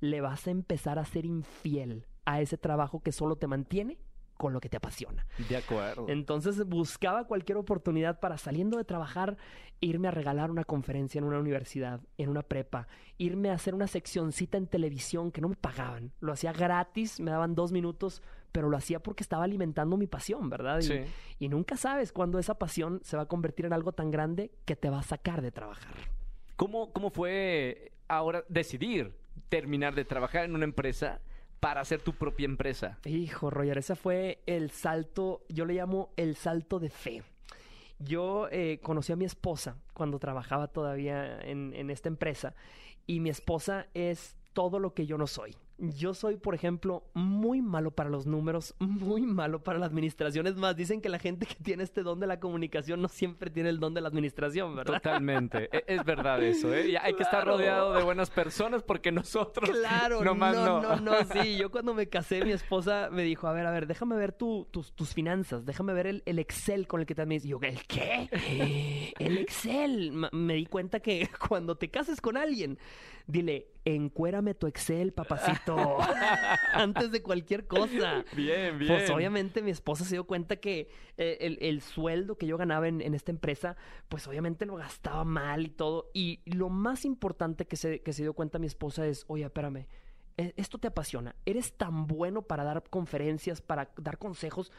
Speaker 2: le vas a empezar a ser infiel a ese trabajo que solo te mantiene con lo que te apasiona.
Speaker 1: De acuerdo.
Speaker 2: Entonces buscaba cualquier oportunidad para saliendo de trabajar, irme a regalar una conferencia en una universidad, en una prepa, irme a hacer una seccioncita en televisión que no me pagaban. Lo hacía gratis, me daban dos minutos, pero lo hacía porque estaba alimentando mi pasión, ¿verdad? Y,
Speaker 1: Sí.
Speaker 2: y nunca sabes cuándo esa pasión se va a convertir en algo tan grande que te va a sacar de trabajar.
Speaker 1: ¿Cómo, ¿Cómo fue ahora decidir terminar de trabajar en una empresa para hacer tu propia empresa?
Speaker 2: Hijo, Roger, ese fue el salto, yo le llamo el salto de fe. Yo eh, conocí a mi esposa cuando trabajaba todavía en, en esta empresa y mi esposa es todo lo que yo no soy. Yo soy, por ejemplo, muy malo para los números, muy malo para la administración. Es más, dicen que la gente que tiene este don de la comunicación no siempre tiene el don de la administración, ¿verdad?
Speaker 1: Totalmente. E- es verdad eso, ¿eh? Y hay que estar rodeado de buenas personas porque nosotros.
Speaker 2: Claro,
Speaker 1: nomás
Speaker 2: no,
Speaker 1: no.
Speaker 2: no, no, sí. Yo cuando me casé, mi esposa me dijo, a ver, a ver, déjame ver tu- tus, tus finanzas, déjame ver el, el Excel con el que te administras. Y yo, ¿el qué? El Excel. Me di cuenta que cuando te cases con alguien, dile, encuérame tu Excel, papacito, antes de cualquier cosa.
Speaker 1: Bien, bien.
Speaker 2: Pues obviamente mi esposa se dio cuenta que eh, el, el sueldo que yo ganaba en, en esta empresa, pues obviamente lo gastaba mal y todo. Y lo más importante que se, que se dio cuenta mi esposa es, oye, espérame, e- esto te apasiona, eres tan bueno para dar conferencias, para dar consejos,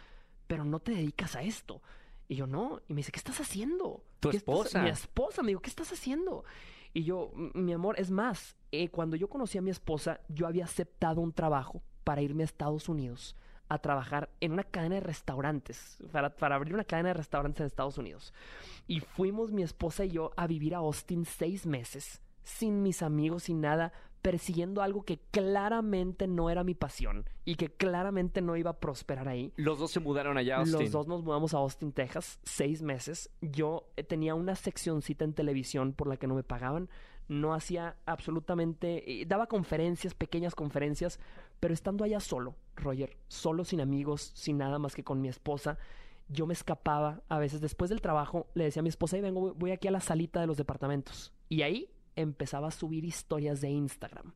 Speaker 2: pero no te dedicas a esto. Y yo no, y me dice, ¿qué estás haciendo?
Speaker 1: Tu
Speaker 2: ¿Qué estás-"
Speaker 1: esposa.
Speaker 2: Mi esposa me dijo, ¿qué estás haciendo? Y yo, "M- mi amor, es más, eh, cuando yo conocí a mi esposa, yo había aceptado un trabajo para irme a Estados Unidos a trabajar en una cadena de restaurantes, para, para abrir una cadena de restaurantes en Estados Unidos. Y fuimos mi esposa y yo a vivir a Austin seis meses, sin mis amigos, sin nada, persiguiendo algo que claramente no era mi pasión y que claramente no iba a prosperar ahí.
Speaker 1: Los dos se mudaron allá a Austin.
Speaker 2: Los dos nos mudamos a Austin, Texas, seis meses. Yo eh, tenía una seccioncita en televisión por la que no me pagaban. No hacía absolutamente... eh, Daba conferencias, pequeñas conferencias, pero estando allá solo, Roger, solo sin amigos, sin nada más que con mi esposa, yo me escapaba a veces después del trabajo, le decía a mi esposa, y vengo, voy aquí a la salita de los departamentos. Y ahí empezaba a subir historias de Instagram.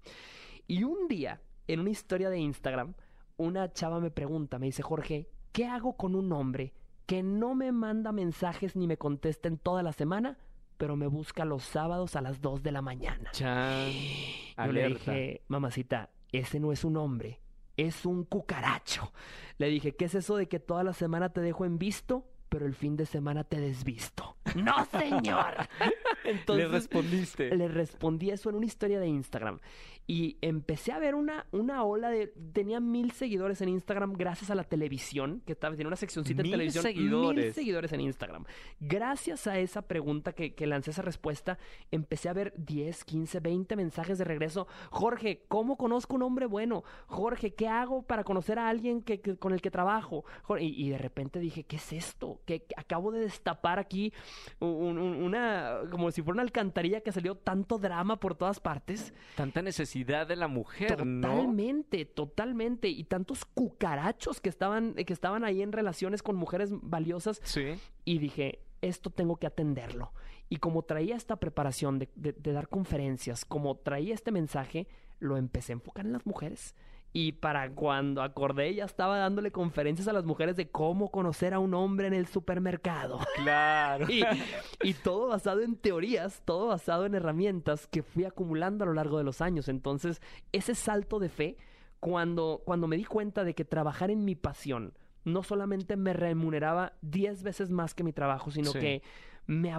Speaker 2: Y un día, en una historia de Instagram, una chava me pregunta, me dice, Jorge, ¿qué hago con un hombre que no me manda mensajes ni me contesta en toda la semana, pero me busca los sábados a las 2 de la mañana?
Speaker 1: Chan.
Speaker 2: Yo le dije, mamacita, ese no es un hombre, es un cucaracho. Le dije, ¿qué es eso de que toda la semana te dejo en visto, pero el fin de semana te desvisto? No, señor.
Speaker 1: Entonces, le respondiste.
Speaker 2: Le respondí eso en una historia de Instagram. Y empecé a ver una, una ola de... Tenía mil seguidores en Instagram gracias a la televisión, que estaba, tiene una seccioncita en televisión.
Speaker 1: Seguidores.
Speaker 2: Mil seguidores en Instagram. Gracias a esa pregunta que, que lancé esa respuesta, empecé a ver 10, 15, 20 mensajes de regreso. Jorge, ¿cómo conozco un hombre bueno? Jorge, ¿qué hago para conocer a alguien que, con el que trabajo? y, de repente dije, ¿qué es esto? Que acabo de destapar aquí una... como si fuera una alcantarilla que salió tanto drama por todas partes.
Speaker 1: Tanta necesidad de la mujer,
Speaker 2: totalmente, Totalmente, Y tantos cucarachos que estaban, que estaban ahí en relaciones con mujeres valiosas.
Speaker 1: Sí.
Speaker 2: Y dije, esto tengo que atenderlo. Y como traía esta preparación de, de dar conferencias, como traía este mensaje, lo empecé a enfocar en las mujeres. Y para cuando acordé, ya estaba dándole conferencias a las mujeres de cómo conocer a un hombre en el supermercado.
Speaker 1: Claro.
Speaker 2: y, todo basado en teorías, todo basado en herramientas que fui acumulando a lo largo de los años. Entonces, ese salto de fe, cuando, cuando me di cuenta de que trabajar en mi pasión no solamente me remuneraba 10 veces más que mi trabajo, sino que me,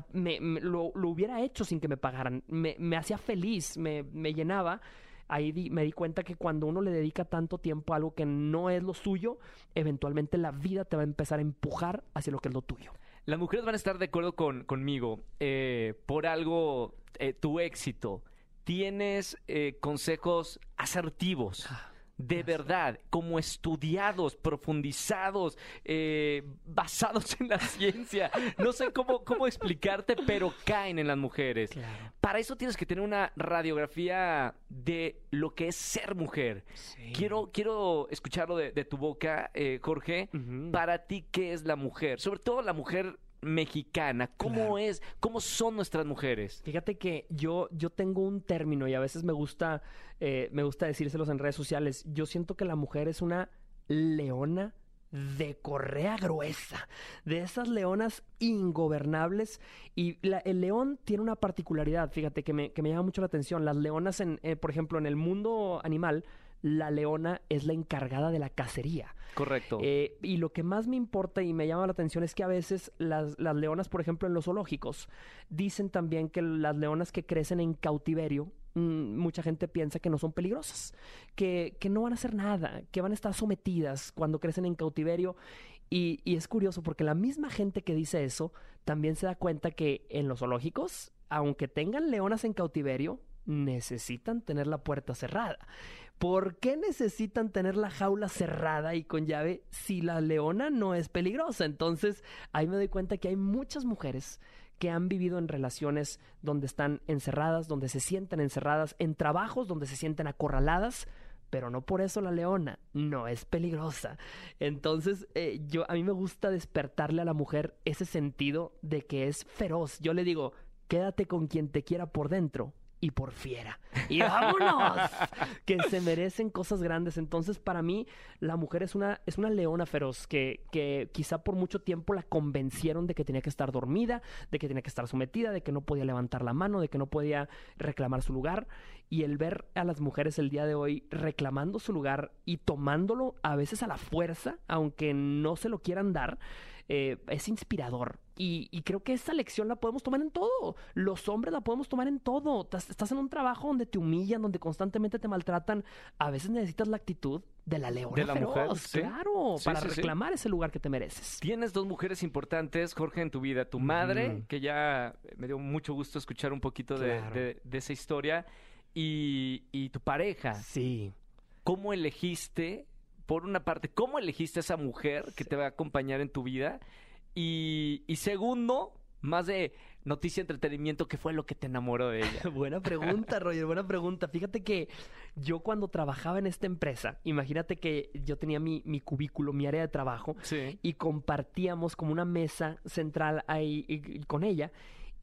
Speaker 2: lo, hubiera hecho sin que me pagaran. Me, me hacía feliz, me, me llenaba ahí me di cuenta que cuando uno le dedica tanto tiempo a algo que no es lo suyo, eventualmente la vida te va a empezar a empujar hacia lo que es lo tuyo.
Speaker 1: Las mujeres van a estar de acuerdo con, conmigo. Eh, por algo, eh, tu éxito. Tienes eh, consejos asertivos. Ah de verdad, como estudiados, profundizados, eh, basados en la ciencia. No sé cómo, cómo explicarte, pero caen en las mujeres. Para eso tienes que tener una radiografía de lo que es ser mujer. Quiero, quiero escucharlo de, tu boca, eh, Jorge. Para ti, ¿qué es la mujer? Sobre todo la mujer mexicana. ¿Cómo es? ¿Cómo son nuestras mujeres?
Speaker 2: Fíjate que yo, yo tengo un término y a veces me gusta, eh, me gusta decírselos en redes sociales. Yo siento que la mujer es una leona de correa gruesa, de esas leonas ingobernables. Y el león tiene una particularidad, fíjate, que me, que me llama mucho la atención. Las leonas, en, eh, por ejemplo, en el mundo animal, la leona es la encargada de la cacería.
Speaker 1: Correcto.
Speaker 2: Eh, y lo que más me importa y me llama la atención es que a veces las, las, leonas, por ejemplo, en los zoológicos, dicen también que las leonas que crecen en cautiverio, mm, mucha gente piensa que no son peligrosas, que, que no van a hacer nada, que van a estar sometidas cuando crecen en cautiverio. Y, y es curioso porque la misma gente que dice eso también se da cuenta que en los zoológicos, aunque tengan leonas en cautiverio, necesitan tener la puerta cerrada. ¿Por qué necesitan tener la jaula cerrada y con llave si la leona no es peligrosa? Entonces, ahí me doy cuenta que hay muchas mujeres que han vivido en relaciones donde están encerradas, donde se sienten encerradas, en trabajos donde se sienten acorraladas, pero no por eso la leona no es peligrosa. Entonces, eh, yo a mí me gusta despertarle a la mujer ese sentido de que es feroz. Yo le digo, quédate con quien te quiera por dentro, y por fiera. Y vámonos, que se merecen cosas grandes. Entonces, para mí, la mujer es una, es una leona feroz que, que quizá por mucho tiempo la convencieron de que tenía que estar dormida, de que tenía que estar sometida, de que no podía levantar la mano, de que no podía reclamar su lugar. Y el ver a las mujeres el día de hoy reclamando su lugar y tomándolo a veces a la fuerza, aunque no se lo quieran dar, eh, es inspirador. Y, creo que esa lección la podemos tomar en todo. Los hombres la podemos tomar en todo. Estás en un trabajo donde te humillan, donde constantemente te maltratan. A veces necesitas la actitud de la leona de la mujer, claro, para reclamar ese lugar que te mereces.
Speaker 1: Tienes dos mujeres importantes, Jorge, en tu vida. Tu madre, que ya me dio mucho gusto escuchar un poquito de, esa historia, y, y tu pareja.
Speaker 2: Sí.
Speaker 1: ¿Cómo elegiste por una parte, ¿cómo elegiste a esa mujer que te va a acompañar en tu vida? Y, y segundo, más de noticia, entretenimiento, ¿qué fue lo que te enamoró de ella?
Speaker 2: buena pregunta, Roger, buena pregunta. Fíjate que yo cuando trabajaba en esta empresa, imagínate que yo tenía mi, mi cubículo, mi área de trabajo, y compartíamos como una mesa central ahí con ella.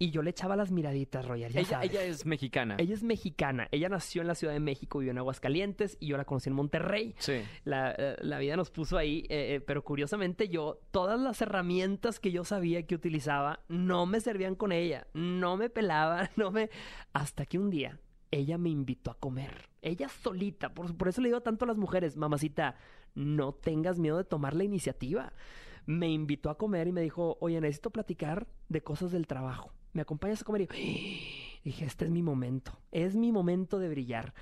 Speaker 2: Y yo le echaba las miraditas, Roger.
Speaker 1: ella, ella es mexicana.
Speaker 2: Ella es mexicana. Ella nació en la Ciudad de México, vivió en Aguascalientes y yo la conocí en Monterrey.
Speaker 1: Sí.
Speaker 2: La, eh, la vida nos puso ahí, eh, eh, pero curiosamente yo, todas las herramientas que yo sabía que utilizaba no me servían con ella. No me pelaba, no me. Hasta que un día ella me invitó a comer. Ella solita, por, por eso le digo tanto a las mujeres, mamacita, no tengas miedo de tomar la iniciativa. Me invitó a comer y me dijo, oye, necesito platicar de cosas del trabajo. ¿Me acompañas a comer? Y dije, este es mi momento, es mi momento de brillar.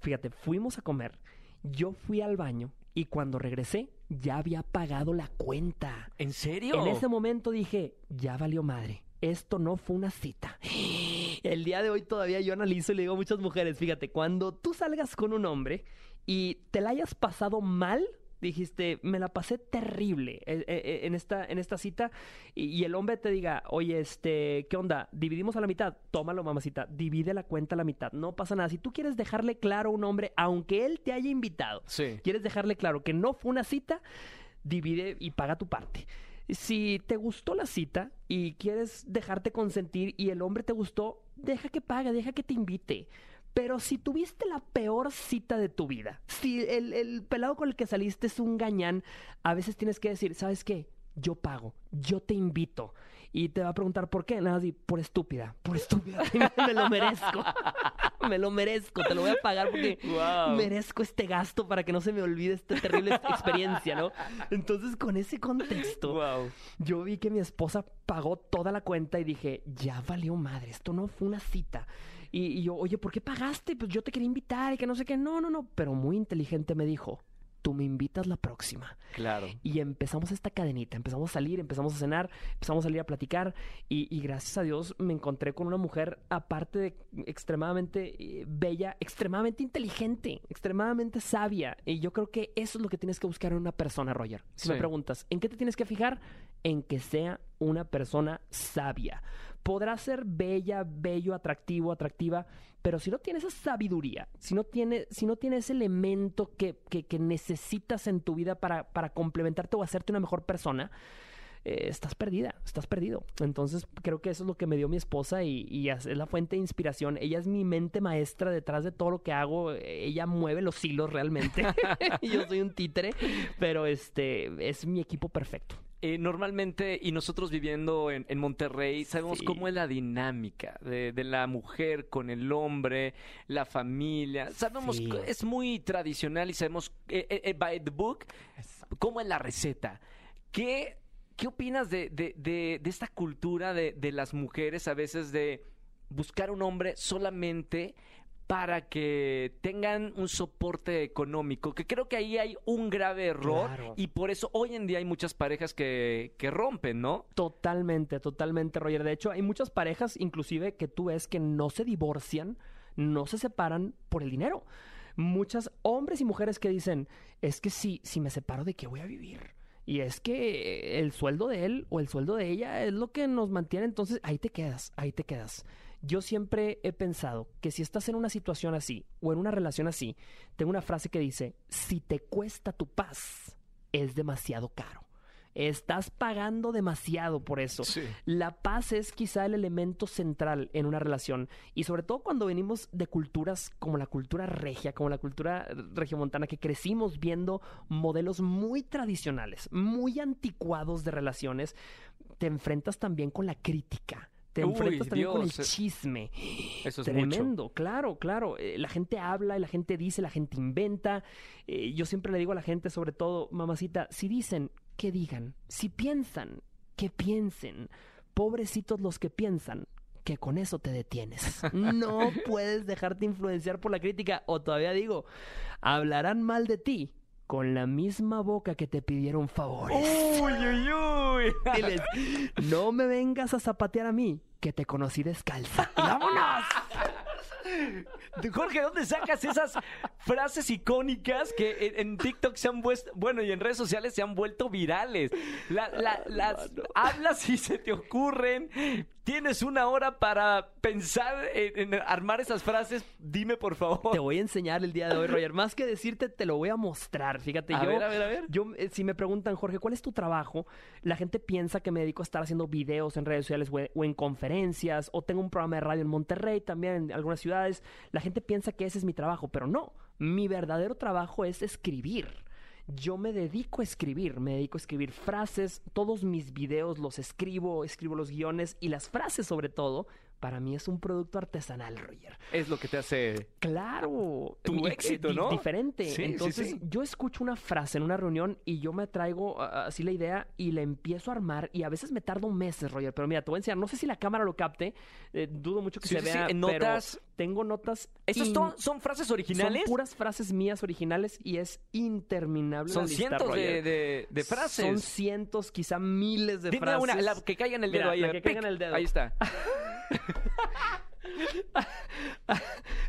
Speaker 2: Fíjate, fuimos a comer, yo fui al baño y cuando regresé ya había pagado la cuenta.
Speaker 1: ¿En serio?
Speaker 2: En ese momento dije, ya valió madre. Esto no fue una cita. El día de hoy todavía yo analizo y le digo a muchas mujeres, fíjate, cuando tú salgas con un hombre y te la hayas pasado mal, dijiste, me la pasé terrible eh, eh, eh, en esta, en esta cita, y, y el hombre te diga, oye, este, ¿qué onda? ¿Dividimos a la mitad? Tómalo, mamacita, divide la cuenta a la mitad, no pasa nada. Si tú quieres dejarle claro a un hombre, aunque él te haya invitado,
Speaker 1: Sí.
Speaker 2: quieres dejarle claro que no fue una cita, divide y paga tu parte. Si te gustó la cita y quieres dejarte consentir y el hombre te gustó, deja que pague, deja que te invite. Pero si tuviste la peor cita de tu vida, si el, el pelado con el que saliste es un gañán, a veces tienes que decir, ¿sabes qué? Yo pago, yo te invito. Y te va a preguntar por qué. Nada así, por estúpida, por estúpida. me lo merezco. me lo merezco, te lo voy a pagar porque merezco este gasto para que no se me olvide esta terrible experiencia, ¿no? Entonces, con ese contexto,
Speaker 1: Wow.
Speaker 2: yo vi que mi esposa pagó toda la cuenta y dije, ya valió madre, esto no fue una cita. Y, y yo, oye, ¿por qué pagaste? Pues yo te quería invitar y que no sé qué. No, no, no. Pero muy inteligente me dijo, tú me invitas la próxima.
Speaker 1: Claro.
Speaker 2: Y empezamos esta cadenita, empezamos a salir, empezamos a cenar, empezamos a salir a platicar y, y gracias a Dios me encontré con una mujer, aparte de extremadamente eh, bella, extremadamente inteligente, extremadamente sabia. Y yo creo que eso es lo que tienes que buscar en una persona, Roger. Si me preguntas, ¿en qué te tienes que fijar? En que sea una persona sabia. Podrá ser bella, bello, atractivo, atractiva, pero si no tiene esa sabiduría, si no tiene, si no tiene ese elemento que, que- que necesitas en tu vida para, para complementarte o hacerte una mejor persona, eh, estás perdida, estás perdido. Entonces creo que eso es lo que me dio mi esposa y, y es la fuente de inspiración. Ella es mi mente maestra detrás de todo lo que hago. Ella mueve los hilos realmente. yo soy un títere, pero este es mi equipo perfecto.
Speaker 1: Eh, normalmente, y nosotros viviendo en, en Monterrey, sabemos
Speaker 2: Sí.
Speaker 1: cómo es la dinámica de, de la mujer con el hombre, la familia. Sabemos,
Speaker 2: Sí.
Speaker 1: es muy tradicional y sabemos, eh, eh, by the book, cómo es la receta. ¿Qué, qué opinas de, de- esta cultura de las mujeres a veces de buscar un hombre solamente para que tengan un soporte económico, que creo que ahí hay un grave error
Speaker 2: Claro.
Speaker 1: y por eso hoy en día hay muchas parejas que, que rompen, ¿no?
Speaker 2: Totalmente, totalmente, Roger. De hecho, hay muchas parejas, inclusive, que tú ves que no se divorcian, no se separan por el dinero. Muchas hombres y mujeres que dicen, es que si, si me separo, ¿de qué voy a vivir? Y es que el sueldo de él o el sueldo de ella es lo que nos mantiene, entonces ahí te quedas, ahí te quedas. Yo siempre he pensado que si estás en una situación así o en una relación así, tengo una frase que dice, si te cuesta tu paz, es demasiado caro. Estás pagando demasiado por eso.
Speaker 1: Sí.
Speaker 2: La paz es quizá el elemento central en una relación y sobre todo cuando venimos de culturas como la cultura regia, como la cultura regiomontana, que crecimos viendo modelos muy tradicionales, muy anticuados de relaciones, te enfrentas también con la crítica. Te
Speaker 1: Uy,
Speaker 2: enfrentas también con el
Speaker 1: eh,
Speaker 2: chisme.
Speaker 1: Eso es mucho.
Speaker 2: Tremendo, claro, claro. Eh, la gente habla, la gente dice, la gente inventa. Eh, yo siempre le digo a la gente, sobre todo, mamacita, si dicen, que digan. Si piensan, que piensen. Pobrecitos los que piensan que con eso te detienes. No puedes dejarte influenciar por la crítica. O todavía digo, hablarán mal de ti con la misma boca que te pidieron favores.
Speaker 1: Uy, uy, uy.
Speaker 2: Diles, no me vengas a zapatear a mí, que te conocí descalza. ¡Vámonos!
Speaker 1: Jorge, ¿dónde sacas esas frases icónicas que en, en TikTok se han vuelto, bueno, y en redes sociales se han vuelto virales? La- la- las hablas y se te ocurren. Tienes una hora para pensar en, en armar esas frases. Dime, por favor.
Speaker 2: Te voy a enseñar el día de hoy, Roger. Más que decirte, te lo voy a mostrar. Fíjate,
Speaker 1: A
Speaker 2: yo,
Speaker 1: ver, a ver, a ver.
Speaker 2: yo, eh, si me preguntan, Jorge, ¿cuál es tu trabajo? La gente piensa que me dedico a estar haciendo videos en redes sociales o en- o en conferencias, o tengo un programa de radio en Monterrey, también en algunas ciudades. La gente piensa que ese es mi trabajo, pero no. Mi verdadero trabajo es escribir. Yo me dedico a escribir, me dedico a escribir frases, todos mis videos los escribo, escribo los guiones y las frases sobre todo para mí es un producto artesanal, Roger.
Speaker 1: Es lo que te hace...
Speaker 2: Claro.
Speaker 1: Tu éxito, ¿no?
Speaker 2: Diferente.
Speaker 1: Sí,
Speaker 2: Entonces,
Speaker 1: sí.
Speaker 2: yo escucho una frase en una reunión y yo me traigo así la idea y la empiezo a armar y a veces me tardo meses, Roger. Pero mira, te voy a enseñar. No sé si la cámara lo capte. eh, dudo mucho que se vea.
Speaker 1: en
Speaker 2: pero
Speaker 1: notas.
Speaker 2: Tengo notas.
Speaker 1: ¿Estos
Speaker 2: in-
Speaker 1: son, frases originales?
Speaker 2: Son puras frases mías originales y es interminable
Speaker 1: Son
Speaker 2: la lista,
Speaker 1: cientos de,
Speaker 2: Roger.
Speaker 1: de- de frases.
Speaker 2: Son cientos, quizá miles de
Speaker 1: Dime
Speaker 2: frases.
Speaker 1: una, la que caiga en el dedo
Speaker 2: Mira,
Speaker 1: ahí.
Speaker 2: la que caiga en
Speaker 1: ¡pic!
Speaker 2: el dedo.
Speaker 1: Ahí está.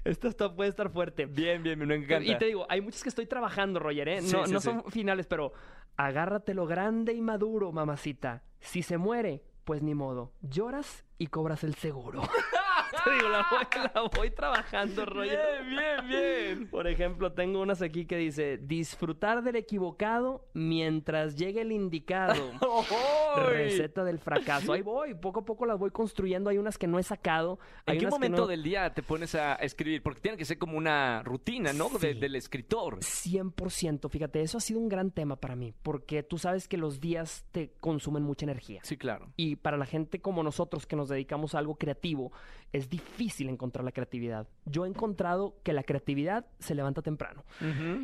Speaker 2: Esta está- puede estar fuerte.
Speaker 1: Bien, bien, me encanta.
Speaker 2: Y te digo, hay muchas que estoy trabajando, Roger, ¿eh? No,
Speaker 1: sí,
Speaker 2: no
Speaker 1: sí.
Speaker 2: son finales, pero agárrate lo grande y maduro, mamacita. Si se muere, pues ni modo. Lloras y cobras el seguro. te digo, la voy, la voy trabajando, Roger.
Speaker 1: Bien, bien, bien.
Speaker 2: Por ejemplo, tengo unas aquí que dice, disfrutar del equivocado mientras llegue el indicado. Receta del fracaso. Ahí voy, poco a poco las voy construyendo. Hay unas que no he sacado. Hay
Speaker 1: ¿En qué momento
Speaker 2: no-
Speaker 1: del día te pones a escribir? Porque tiene que ser como una rutina, ¿no? De- del escritor.
Speaker 2: 100%, fíjate, eso ha sido un gran tema para mí, porque tú sabes que los días te consumen mucha energía.
Speaker 1: Sí, claro.
Speaker 2: Y para la gente como nosotros que nos dedicamos a algo creativo, es difícil encontrar la creatividad. Yo he encontrado que la creatividad se levanta temprano.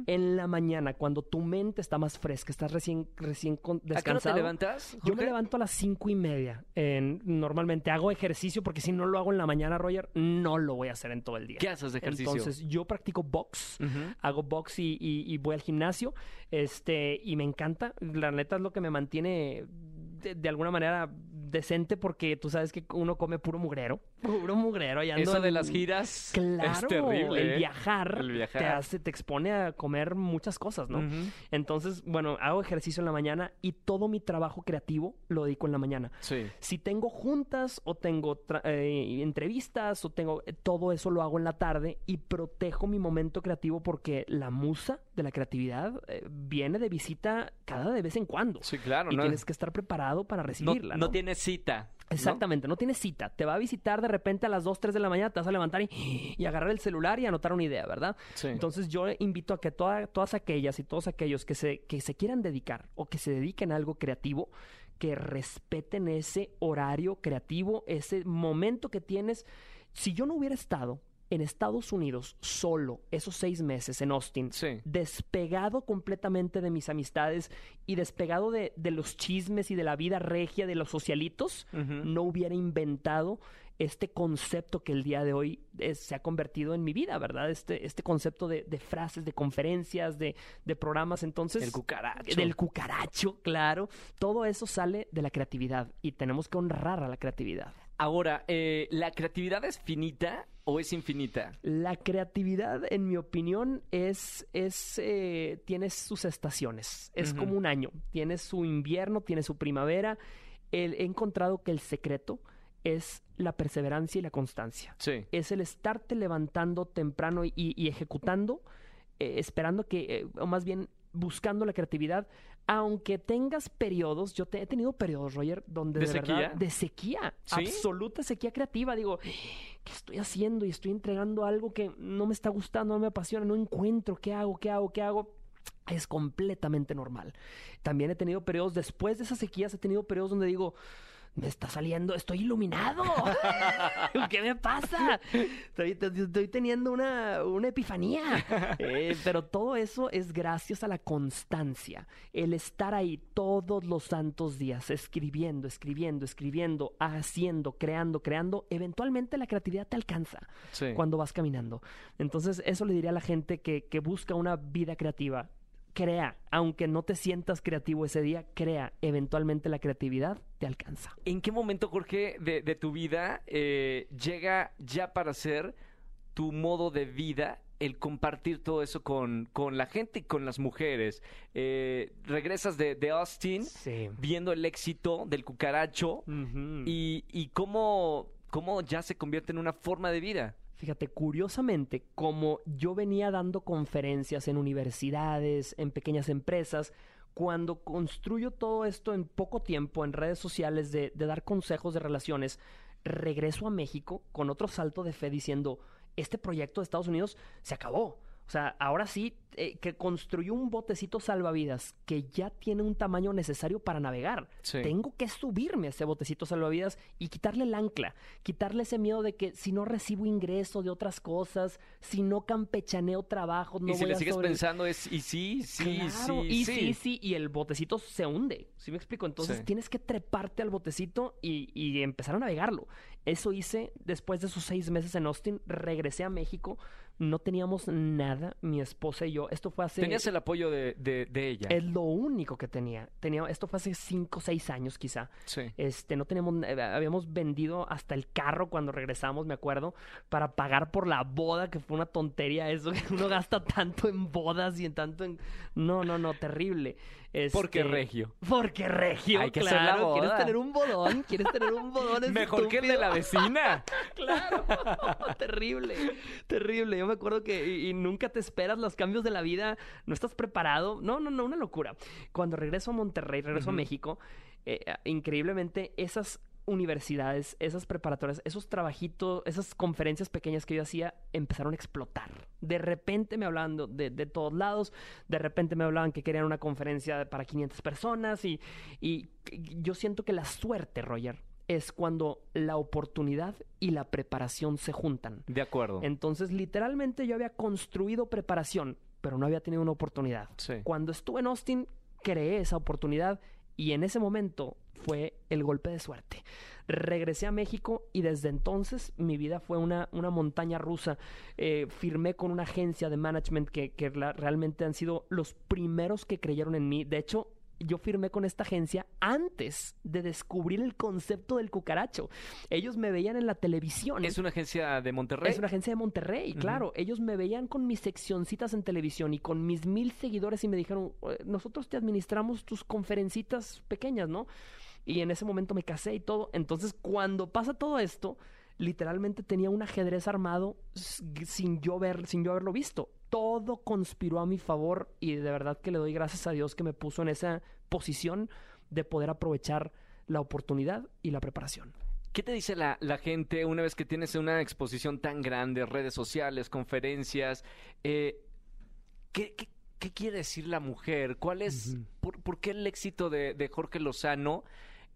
Speaker 2: En la mañana, cuando tu mente está más fresca, estás recién, recién con-
Speaker 1: ¿A qué
Speaker 2: descansado.
Speaker 1: te levantas?
Speaker 2: Yo me levanto a las cinco y media. En- normalmente hago ejercicio porque si no lo hago en la mañana, Roger, no lo voy a hacer en todo el día.
Speaker 1: ¿Qué haces de ejercicio?
Speaker 2: Entonces, yo practico box. Hago box y, y- y voy al gimnasio. Este, y me encanta. La neta es lo que me mantiene de, de alguna manera decente porque tú sabes que uno come puro mugrero. Puro mugrero. y ando
Speaker 1: Eso de
Speaker 2: en-
Speaker 1: las giras
Speaker 2: Claro,
Speaker 1: es terrible.
Speaker 2: el
Speaker 1: ¿eh?
Speaker 2: viajar,
Speaker 1: El viajar.
Speaker 2: Te, hace, te expone a comer muchas cosas, ¿no? Entonces, bueno, hago ejercicio en la mañana y todo mi trabajo creativo lo dedico en la mañana.
Speaker 1: Sí.
Speaker 2: Si tengo juntas o tengo eh, entrevistas o tengo eh, todo eso lo hago en la tarde y protejo mi momento creativo porque la musa de la creatividad eh, viene de visita cada de vez en cuando.
Speaker 1: Sí, claro.
Speaker 2: y
Speaker 1: no,
Speaker 2: tienes que estar preparado para
Speaker 1: no,
Speaker 2: recibirla.
Speaker 1: no
Speaker 2: ¿no?
Speaker 1: tienes cita.
Speaker 2: Exactamente, no tienes cita. Te va a visitar de repente a las 2, 3 de la mañana, te vas a levantar y, y agarrar el celular y anotar una idea, ¿verdad?
Speaker 1: Sí.
Speaker 2: Entonces yo invito a que toda- todas aquellas y todos aquellos que se, que se quieran dedicar o que se dediquen a algo creativo, que respeten ese horario creativo, ese momento que tienes. Si yo no hubiera estado en Estados Unidos solo esos seis meses en Austin,
Speaker 1: Sí.
Speaker 2: despegado completamente de mis amistades y despegado de, de los chismes y de la vida regia de los socialitos, no hubiera inventado este concepto que el día de hoy eh, se ha convertido en mi vida, ¿verdad? Este, este concepto de, de frases, de conferencias, de, de programas. Entonces,
Speaker 1: El cucaracho.
Speaker 2: del cucaracho, claro. Todo eso sale de la creatividad y tenemos que honrar a la creatividad.
Speaker 1: Ahora, eh, ¿la creatividad es finita o es infinita?
Speaker 2: La creatividad, en mi opinión, es, es eh, tiene sus estaciones. Es como un año. Tiene su invierno, tiene su primavera. El- he encontrado que el secreto es la perseverancia y la constancia.
Speaker 1: Sí.
Speaker 2: Es el estarte levantando temprano y, y ejecutando, eh, esperando que, eh, o más bien buscando la creatividad, aunque tengas periodos, yo te- he tenido periodos, Roger, donde
Speaker 1: ¿De
Speaker 2: de, verdad-
Speaker 1: sequía?
Speaker 2: de sequía,
Speaker 1: ¿Sí?
Speaker 2: absoluta sequía creativa. Digo, ¿qué estoy haciendo? Y estoy entregando algo que no me está gustando, no me apasiona, no encuentro qué hago, qué hago, qué hago. Es completamente normal. También he tenido periodos, después de esas sequías, he tenido periodos donde digo, me está saliendo, estoy iluminado. ¿Qué me pasa? Estoy, estoy teniendo una, una epifanía. Eh, pero todo eso es gracias a la constancia. El estar ahí todos los santos días, escribiendo, escribiendo, escribiendo, haciendo, creando, creando. Eventualmente la creatividad te alcanza
Speaker 1: Sí.
Speaker 2: cuando vas caminando. Entonces, eso le diría a la gente que, que busca una vida creativa. Crea, aunque no te sientas creativo ese día, crea. Eventualmente la creatividad te alcanza.
Speaker 1: ¿En qué momento, Jorge, de, de tu vida eh, llega ya para ser tu modo de vida el compartir todo eso con, con la gente y con las mujeres? Eh, regresas de, de Austin
Speaker 2: Sí.
Speaker 1: viendo el éxito del cucaracho y, y cómo, cómo ya se convierte en una forma de vida.
Speaker 2: Fíjate, curiosamente, como yo venía dando conferencias en universidades, en pequeñas empresas, cuando construyo todo esto en poco tiempo en redes sociales de, dar consejos de relaciones, regreso a México con otro salto de fe diciendo, este proyecto de Estados Unidos se acabó. O sea, ahora sí eh, que construyó un botecito salvavidas que ya tiene un tamaño necesario para navegar.
Speaker 1: Sí.
Speaker 2: Tengo que subirme a ese botecito salvavidas y quitarle el ancla, quitarle ese miedo de que si no recibo ingreso de otras cosas, si no campechaneo trabajo, no
Speaker 1: y si
Speaker 2: voy
Speaker 1: le
Speaker 2: a
Speaker 1: sigues
Speaker 2: sobre-
Speaker 1: pensando es, y sí, sí,
Speaker 2: Claro,
Speaker 1: sí,
Speaker 2: y sí, sí, y el botecito se hunde. ¿Sí me explico? Entonces
Speaker 1: Sí.
Speaker 2: tienes que treparte al botecito y, y empezar a navegarlo. Eso hice después de esos seis meses en Austin. Regresé a México. No teníamos nada, mi esposa y yo. Esto fue hace.
Speaker 1: Tenías el apoyo de, de, de ella.
Speaker 2: Es lo único que tenía. tenía. Esto fue hace cinco o seis años, quizá.
Speaker 1: Sí.
Speaker 2: Este, no teníamos, eh, habíamos vendido hasta el carro cuando regresamos, me acuerdo, para pagar por la boda, que fue una tontería eso, que uno gasta tanto en bodas y en tanto en... No, no, no, terrible.
Speaker 1: Porque
Speaker 2: Este,
Speaker 1: regio.
Speaker 2: Porque regio,
Speaker 1: Hay que hacer la
Speaker 2: claro. ¿Quieres
Speaker 1: boda.
Speaker 2: tener un bodón? ¿Quieres tener un bodón
Speaker 1: Mejor que el de la vecina.
Speaker 2: Claro, terrible, terrible. Yo me acuerdo que y, y nunca te esperas los cambios de la vida, no estás preparado. No, no, no, una locura. Cuando regreso a Monterrey, regreso a. México, eh, increíblemente esas universidades, esas preparatorias, esos trabajitos, esas conferencias pequeñas que yo hacía empezaron a explotar. De repente me hablaban de, de todos lados, de repente me hablaban que querían una conferencia para 500 personas y, y yo siento que la suerte, Roger, es cuando la oportunidad y la preparación se juntan.
Speaker 1: De acuerdo.
Speaker 2: Entonces, literalmente yo había construido preparación, pero no había tenido una oportunidad.
Speaker 1: Sí.
Speaker 2: Cuando estuve en Austin, creé esa oportunidad y en ese momento fue el golpe de suerte. Regresé a México y desde entonces mi vida fue una, una montaña rusa. Eh, firmé con una agencia de management que, que realmente han sido los primeros que creyeron en mí. De hecho, yo firmé con esta agencia antes de descubrir el concepto del cucaracho. Ellos me veían en la televisión.
Speaker 1: Es una agencia de Monterrey.
Speaker 2: Es una agencia de Monterrey, claro. Ellos me veían con mis seccioncitas en televisión y con mis mil seguidores y me dijeron, "Eh, nosotros te administramos tus conferencitas pequeñas, ¿no? Y en ese momento me casé y todo. Entonces, cuando pasa todo esto, literalmente tenía un ajedrez armado sin yo ver, sin yo haberlo visto. Todo conspiró a mi favor y de verdad que le doy gracias a Dios que me puso en esa posición de poder aprovechar la oportunidad y la preparación.
Speaker 1: ¿Qué te dice la, la gente una vez que tienes una exposición tan grande, redes sociales, conferencias? eh, ¿qué, qué, qué quiere decir la mujer? ¿Cuál es, por, por qué el éxito de, de Jorge Lozano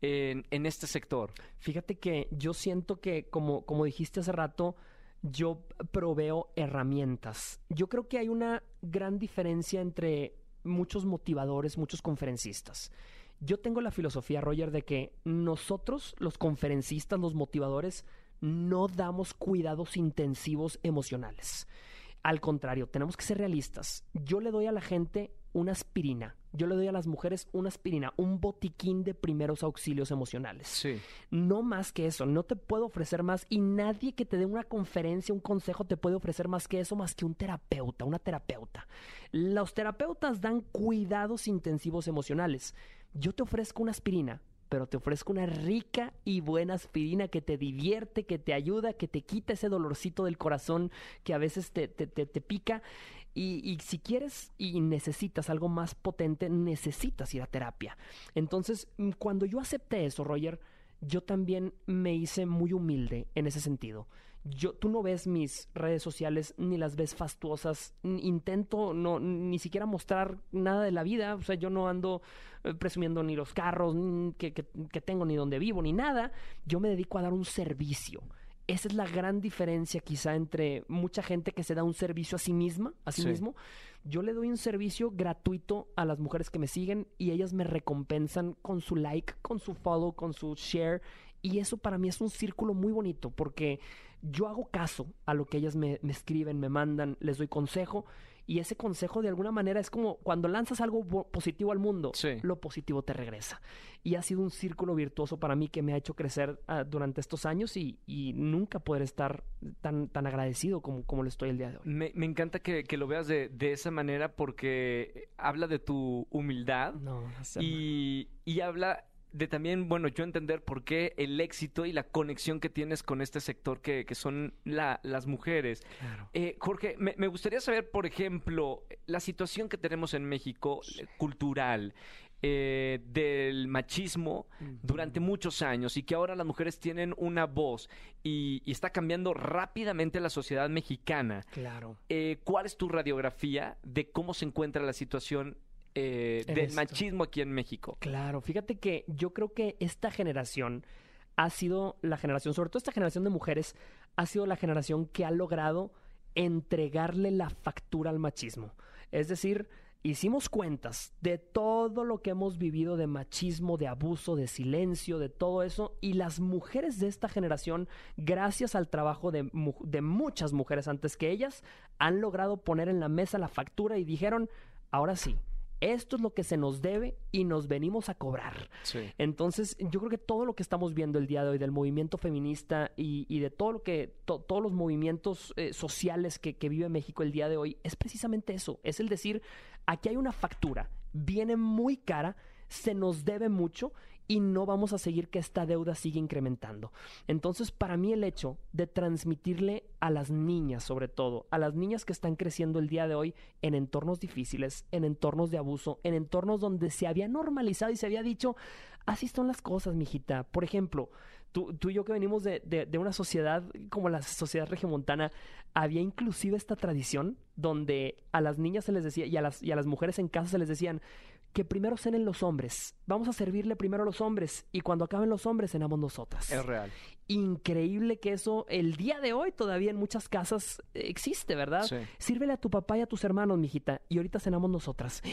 Speaker 1: en, en este sector?
Speaker 2: Fíjate que yo siento que, como, como dijiste hace rato, yo proveo herramientas. Yo creo que hay una gran diferencia entre muchos motivadores, muchos conferencistas. Yo tengo la filosofía, Roger, de que nosotros, los conferencistas, los motivadores, no damos cuidados intensivos emocionales. Al contrario, tenemos que ser realistas. Yo le doy a la gente una aspirina. Yo le doy a las mujeres una aspirina, un botiquín de primeros auxilios emocionales.
Speaker 1: Sí.
Speaker 2: No más que eso, no te puedo ofrecer más y nadie que te dé una conferencia, un consejo te puede ofrecer más que eso, más que un terapeuta, una terapeuta. Los terapeutas dan cuidados intensivos emocionales. Yo te ofrezco una aspirina, pero te ofrezco una rica y buena aspirina que te divierte, que te ayuda, que te quita ese dolorcito del corazón que a veces te, te, te, te pica. Y, si quieres y necesitas algo más potente, necesitas ir a terapia. Entonces, mm, cuando yo acepté eso, Roger, yo también me hice muy humilde en ese sentido. Yo, tú no ves mis redes sociales ni las ves fastuosas. Intento no ni siquiera mostrar nada de la vida. O sea, yo no ando eh, presumiendo ni los carros que- que tengo, ni donde vivo, ni nada. Yo me dedico a dar un servicio. Esa es la gran diferencia quizá entre mucha gente que se da un servicio a sí misma, a sí,
Speaker 1: Sí.
Speaker 2: mismo. Yo le doy un servicio gratuito a las mujeres que me siguen y ellas me recompensan con su like, con su follow, con su share. Y eso para mí es un círculo muy bonito porque yo hago caso a lo que ellas me, me escriben, me mandan, les doy consejo. Y ese consejo de alguna manera es como cuando lanzas algo positivo al mundo,
Speaker 1: Sí.
Speaker 2: lo positivo te regresa. Y ha sido un círculo virtuoso para mí que me ha hecho crecer ah, durante estos años y, y nunca poder estar tan, tan agradecido como, como lo estoy el día de hoy.
Speaker 1: Me, me encanta que, que lo veas de, de esa manera porque habla de tu humildad
Speaker 2: No,
Speaker 1: y, y habla de también, bueno, yo entender por qué el éxito y la conexión que tienes con este sector que, que son la- las mujeres.
Speaker 2: claro.
Speaker 1: Eh, Jorge, me, me gustaría saber, por ejemplo, la situación que tenemos en México eh, cultural. eh, del machismo durante muchos años y que ahora las mujeres tienen una voz y, y está cambiando rápidamente la sociedad mexicana.
Speaker 2: Claro.
Speaker 1: Eh, ¿Cuál es tu radiografía de cómo se encuentra la situación eh, del
Speaker 2: esto.
Speaker 1: machismo aquí en México?
Speaker 2: Claro, fíjate que yo creo que esta generación ha sido la generación, sobre todo esta generación de mujeres, ha sido la generación que ha logrado entregarle la factura al machismo. Es decir, hicimos cuentas de todo lo que hemos vivido de machismo, de abuso, de silencio, de todo eso, y las mujeres de esta generación, gracias al trabajo de muchas mujeres antes que ellas, han logrado poner en la mesa la factura y dijeron, ahora sí, esto es lo que se nos debe y nos venimos a cobrar.
Speaker 1: Sí.
Speaker 2: Entonces, yo creo que todo lo que estamos viendo el día de hoy del movimiento feminista y, y de todo lo que, to- todos los movimientos eh, sociales que, que vive México el día de hoy, es precisamente eso. Es el decir, aquí hay una factura, viene muy cara, se nos debe mucho y no vamos a seguir que esta deuda siga incrementando. Entonces, para mí el hecho de transmitirle a las niñas, sobre todo, a las niñas que están creciendo el día de hoy en entornos difíciles, en entornos de abuso, en entornos donde se había normalizado y se había dicho, así son las cosas, mijita. Por ejemplo, tú, tú y yo que venimos de, de- de una sociedad como la sociedad regiomontana, había inclusive esta tradición donde a las niñas se les decía, y a las, y a las mujeres en casa se les decían, que primero cenen los hombres. Vamos a servirle primero a los hombres y cuando acaben los hombres cenamos nosotras.
Speaker 1: Es real.
Speaker 2: Increíble que eso el día de hoy todavía en muchas casas eh, existe, ¿verdad?
Speaker 1: Sí.
Speaker 2: Sírvele a tu papá y a tus hermanos, mijita, y ahorita cenamos nosotras.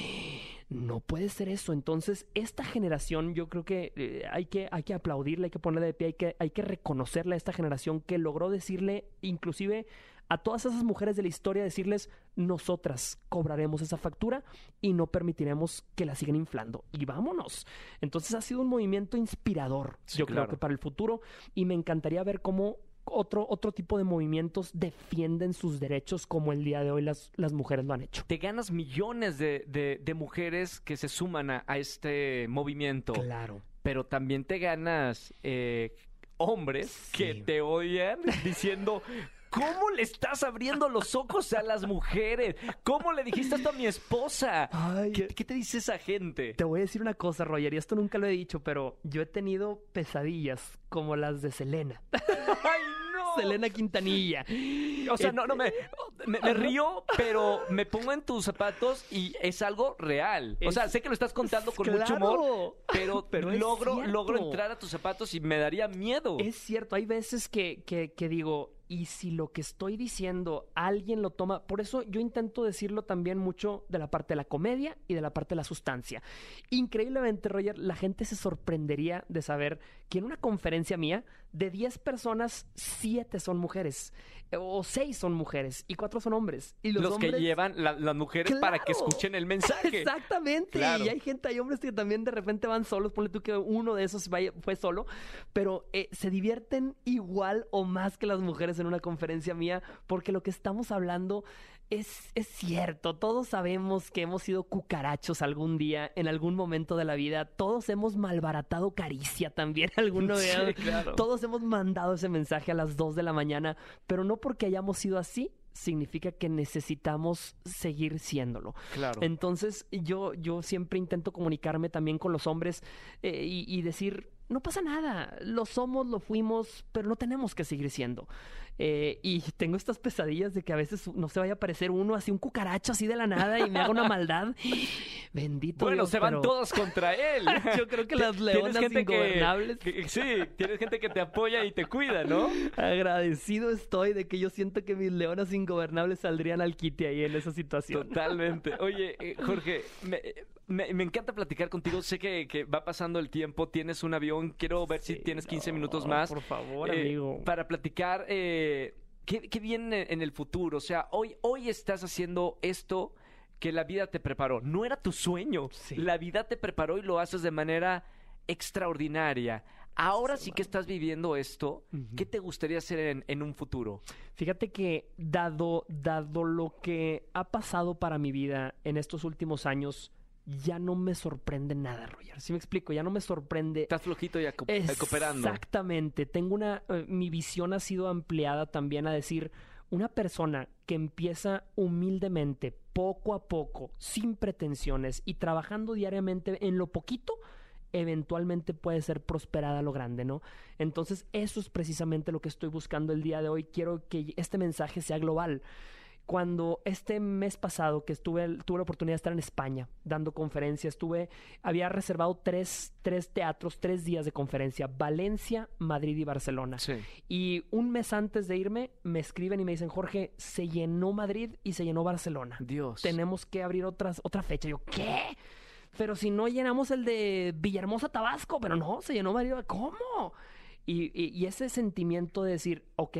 Speaker 2: No puede ser eso. Entonces, esta generación, yo creo que eh, hay que hay que aplaudirle, hay que ponerle de pie, hay que hay que reconocerle a esta generación que logró decirle, inclusive a todas esas mujeres de la historia, decirles, nosotras cobraremos esa factura y no permitiremos que la sigan inflando. Y vámonos. Entonces ha sido un movimiento inspirador,
Speaker 1: Sí,
Speaker 2: yo creo que para el futuro, y me encantaría ver cómo otro, otro tipo de movimientos defienden sus derechos como el día de hoy las, las mujeres lo han hecho.
Speaker 1: Te ganas millones de, de- de mujeres que se suman a, a este movimiento,
Speaker 2: Claro.
Speaker 1: pero también te ganas eh, hombres
Speaker 2: Sí.
Speaker 1: que te odian diciendo... ¿Cómo le estás abriendo los ojos a las mujeres? ¿Cómo le dijiste esto a mi esposa?
Speaker 2: Ay,
Speaker 1: ¿Qué, qué te dice esa gente?
Speaker 2: Te voy a decir una cosa, Roger, y esto nunca lo he dicho, pero yo he tenido pesadillas como las de Selena.
Speaker 1: ¡Ay, no!
Speaker 2: Selena Quintanilla.
Speaker 1: O sea,
Speaker 2: Eh,
Speaker 1: no, no, me, me, me río, pero me pongo en tus zapatos y es algo real. O sea, sé que lo estás contando con mucho humor, pero,
Speaker 2: Pero
Speaker 1: logro, logro entrar a tus zapatos y me daría miedo.
Speaker 2: Es cierto, hay veces que, que, que digo, y si lo que estoy diciendo alguien lo toma, por eso yo intento decirlo también mucho de la parte de la comedia y de la parte de la sustancia. Increíblemente, Roger, la gente se sorprendería de saber que en una conferencia mía, de 10 personas, 7 son mujeres, eh, o 6 son mujeres, y 4 son hombres. Y los,
Speaker 1: los que llevan la- las mujeres para que escuchen el mensaje.
Speaker 2: Exactamente.
Speaker 1: Claro.
Speaker 2: Y hay gente, hay hombres que también de repente van solos. Ponle tú que uno de esos vaya- fue solo. Pero eh, se divierten igual o más que las mujeres en una conferencia mía. Porque lo que estamos hablando es, es cierto. Todos sabemos que hemos sido cucarachos algún día, en algún momento de la vida. Todos hemos malbaratado caricia también alguno
Speaker 1: Sí,
Speaker 2: día.
Speaker 1: claro.
Speaker 2: Todos hemos mandado ese mensaje a las 2 de la mañana. Pero no porque hayamos sido así. Significa que necesitamos seguir siéndolo.
Speaker 1: Claro.
Speaker 2: Entonces yo, yo siempre intento comunicarme también con los hombres eh, y, y decir, no pasa nada, lo somos, lo fuimos, pero no tenemos que seguir siendo. Eh, y tengo estas pesadillas de que a veces no se vaya a aparecer uno así, un cucaracho así de la nada y me haga una maldad. Bendito
Speaker 1: bueno,
Speaker 2: Dios,
Speaker 1: se van todos contra él.
Speaker 2: Yo creo que las leonas
Speaker 1: que-
Speaker 2: ingobernables.
Speaker 1: que- sí, tienes gente que te apoya y te cuida, ¿no?
Speaker 2: Agradecido estoy de que yo siento que mis leonas ingobernables saldrían al quite ahí en esa situación.
Speaker 1: Totalmente. Oye, eh, Jorge, me, me- me encanta platicar contigo. Sé que, que va pasando el tiempo, tienes un avión. Quiero ver si tienes 15
Speaker 2: no,
Speaker 1: minutos más.
Speaker 2: Por favor,
Speaker 1: eh,
Speaker 2: amigo.
Speaker 1: Para platicar, eh, ¿qué, qué viene en el futuro? O sea, hoy, hoy estás haciendo esto que la vida te preparó. No era tu sueño.
Speaker 2: Sí.
Speaker 1: La vida te preparó y lo haces de manera extraordinaria. Ahora sí que estás viviendo esto. ¿Qué te gustaría hacer en, en un futuro?
Speaker 2: Fíjate que dado, dado lo que ha pasado para mi vida en estos últimos años, ya no me sorprende nada, Roger. Si me explico, ya no me sorprende.
Speaker 1: Estás flojito y aco- cooperando.
Speaker 2: Exactamente. Tengo una. eh, mi visión ha sido ampliada también a decir. una persona que empieza humildemente, poco a poco, sin pretensiones y trabajando diariamente en lo poquito, eventualmente puede ser prosperada a lo grande, ¿no? Entonces, eso es precisamente lo que estoy buscando el día de hoy. Quiero que este mensaje sea global cuando este mes pasado que estuve, tuve la oportunidad de estar en España dando conferencias, estuve, había reservado tres, tres teatros, tres días de conferencia, Valencia, Madrid y Barcelona.
Speaker 1: Sí.
Speaker 2: Y un mes antes de irme, me escriben y me dicen, Jorge, se llenó Madrid y se llenó Barcelona.
Speaker 1: Dios.
Speaker 2: Tenemos que abrir otras, otra fecha. Yo, ¿qué? Pero si no llenamos el de Villahermosa, Tabasco, pero no, se llenó Madrid. ¿Cómo? Y, y, y ese sentimiento de decir, ok,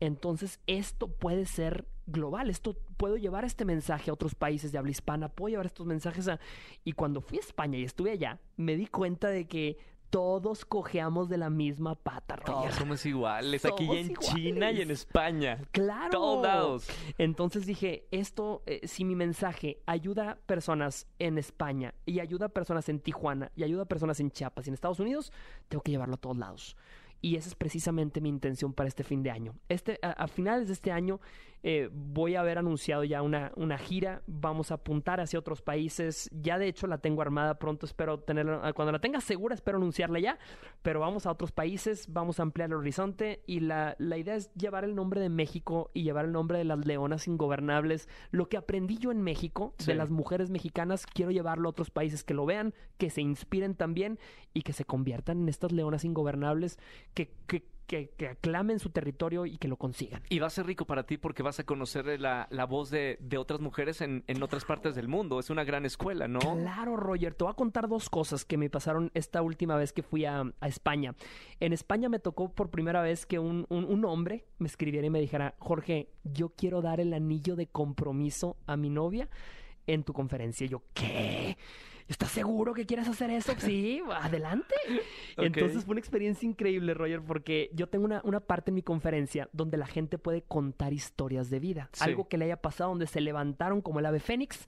Speaker 2: entonces esto puede ser global, esto puedo llevar este mensaje a otros países de habla hispana, puedo llevar estos mensajes a... Y cuando fui a España y estuve allá, me di cuenta de que todos cojeamos de la misma pata, Roger.
Speaker 1: Todos somos iguales,
Speaker 2: Somos
Speaker 1: aquí en
Speaker 2: iguales.
Speaker 1: China y en España.
Speaker 2: Claro.
Speaker 1: Todos lados.
Speaker 2: Entonces dije, esto, eh, si mi mensaje ayuda a personas en España y ayuda a personas en Tijuana y ayuda a personas en Chiapas y en Estados Unidos, tengo que llevarlo a todos lados. Y esa es precisamente mi intención para este fin de año. Este, a, a finales de este año eh, voy a haber anunciado ya una, una gira. Vamos a apuntar hacia otros países. Ya de hecho la tengo armada pronto. Espero tenerla. Cuando la tenga segura, espero anunciarla ya. Pero vamos a otros países. Vamos a ampliar el horizonte. Y la, la idea es llevar el nombre de México y llevar el nombre de las leonas ingobernables. Lo que aprendí yo en México,
Speaker 1: Sí.
Speaker 2: de las mujeres mexicanas, quiero llevarlo a otros países que lo vean, que se inspiren también y que se conviertan en estas leonas ingobernables que, que, que, que aclamen su territorio y que lo consigan.
Speaker 1: Y va a ser rico para ti porque vas a conocer la, la voz de, de otras mujeres en, en otras partes del mundo. Es una gran escuela, ¿no?
Speaker 2: Claro, Roger. Te voy a contar dos cosas que me pasaron esta última vez que fui a, a España. En España me tocó por primera vez que un, un- un hombre me escribiera y me dijera, Jorge, yo quiero dar el anillo de compromiso a mi novia en tu conferencia. Y yo, ¿qué? ¿Estás seguro que quieres hacer eso? Sí, adelante. Entonces fue una experiencia increíble, Roger, porque yo tengo una, una parte en mi conferencia donde la gente puede contar historias de vida.
Speaker 1: Sí.
Speaker 2: Algo que le haya pasado donde se levantaron como el ave fénix.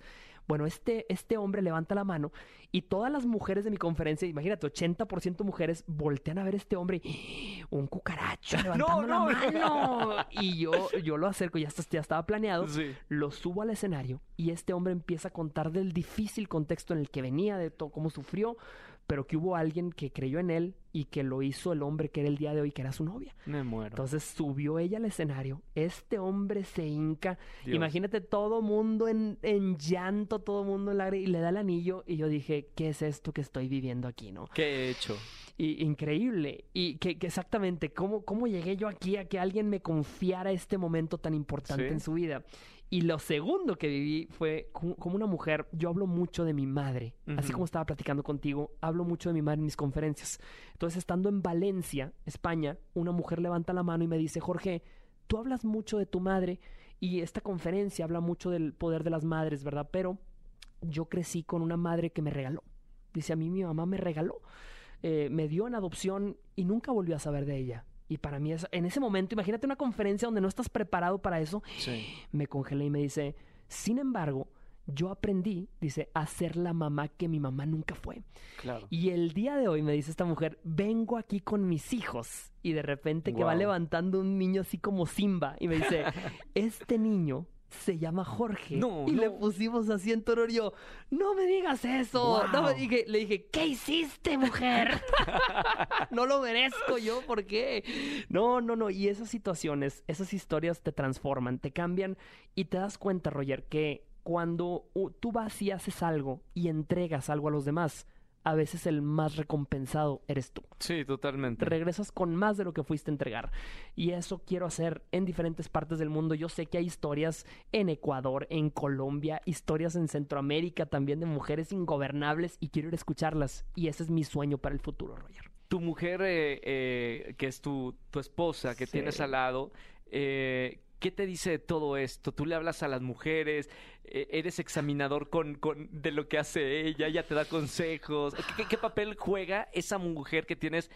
Speaker 2: Bueno, este, este hombre levanta la mano y todas las mujeres de mi conferencia, imagínate, 80% mujeres voltean a ver a este hombre y un cucaracho levantando
Speaker 1: no.
Speaker 2: la mano. Y yo, yo lo acerco, ya, ya estaba planeado
Speaker 1: Sí.
Speaker 2: lo subo al escenario y este hombre empieza a contar del difícil contexto en el que venía, de todo cómo sufrió, pero que hubo alguien que creyó en él y que lo hizo el hombre que era el día de hoy, que era su novia.
Speaker 1: Me muero.
Speaker 2: Entonces subió ella al escenario, este hombre se hinca,
Speaker 1: Dios.
Speaker 2: imagínate todo mundo en, en llanto, todo mundo en lágrimas, y le da el anillo y yo dije, ¿qué es esto que estoy viviendo aquí, no?
Speaker 1: ¿Qué he hecho?
Speaker 2: Y, increíble. Y que, que exactamente, ¿cómo, ¿cómo llegué yo aquí a que alguien me confiara este momento tan importante
Speaker 1: Sí.
Speaker 2: en su vida? Y lo segundo que viví fue como una mujer, yo hablo mucho de mi madre, así como estaba platicando contigo, hablo mucho de mi madre en mis conferencias. Entonces, estando en Valencia, España, una mujer levanta la mano y me dice, Jorge, tú hablas mucho de tu madre y esta conferencia habla mucho del poder de las madres, ¿verdad? Pero yo crecí con una madre que me regaló. Dice, a mí mi mamá me regaló eh, me dio en adopción y nunca volvió a saber de ella. Y para mí, es, en ese momento, imagínate una conferencia donde no estás preparado para eso,
Speaker 1: Sí.
Speaker 2: me congelé y me dice, sin embargo, yo aprendí, dice, a ser la mamá que mi mamá nunca fue.
Speaker 1: Claro.
Speaker 2: Y el día de hoy, me dice esta mujer, vengo aquí con mis hijos. Y de repente que va levantando un niño así como Simba. Y me dice, este niño se llama Jorge.
Speaker 1: No,
Speaker 2: y le pusimos así en toro. Y yo, no me digas eso. No me dije, le dije, ¿qué hiciste, mujer? no lo merezco yo, ¿por qué? No, no, no. Y esas situaciones, esas historias te transforman, te cambian y te das cuenta, Roger, que cuando uh, tú vas y haces algo y entregas algo a los demás, a veces el más recompensado eres tú.
Speaker 1: Sí, totalmente.
Speaker 2: Regresas con más de lo que fuiste a entregar. Y eso quiero hacer en diferentes partes del mundo. Yo sé que hay historias en Ecuador, en Colombia, historias en Centroamérica también de mujeres ingobernables y quiero ir a escucharlas. Y ese es mi sueño para el futuro, Roger.
Speaker 1: tu mujer, eh, eh, que es tu, tu esposa, que
Speaker 2: Sí.
Speaker 1: tienes al lado, eh, ¿qué te dice de todo esto? ¿Tú le hablas a las mujeres? Eh, ¿Eres examinador con, con- de lo que hace ella? ¿Ella te da consejos? ¿Qué, qué- qué papel juega esa mujer que tienes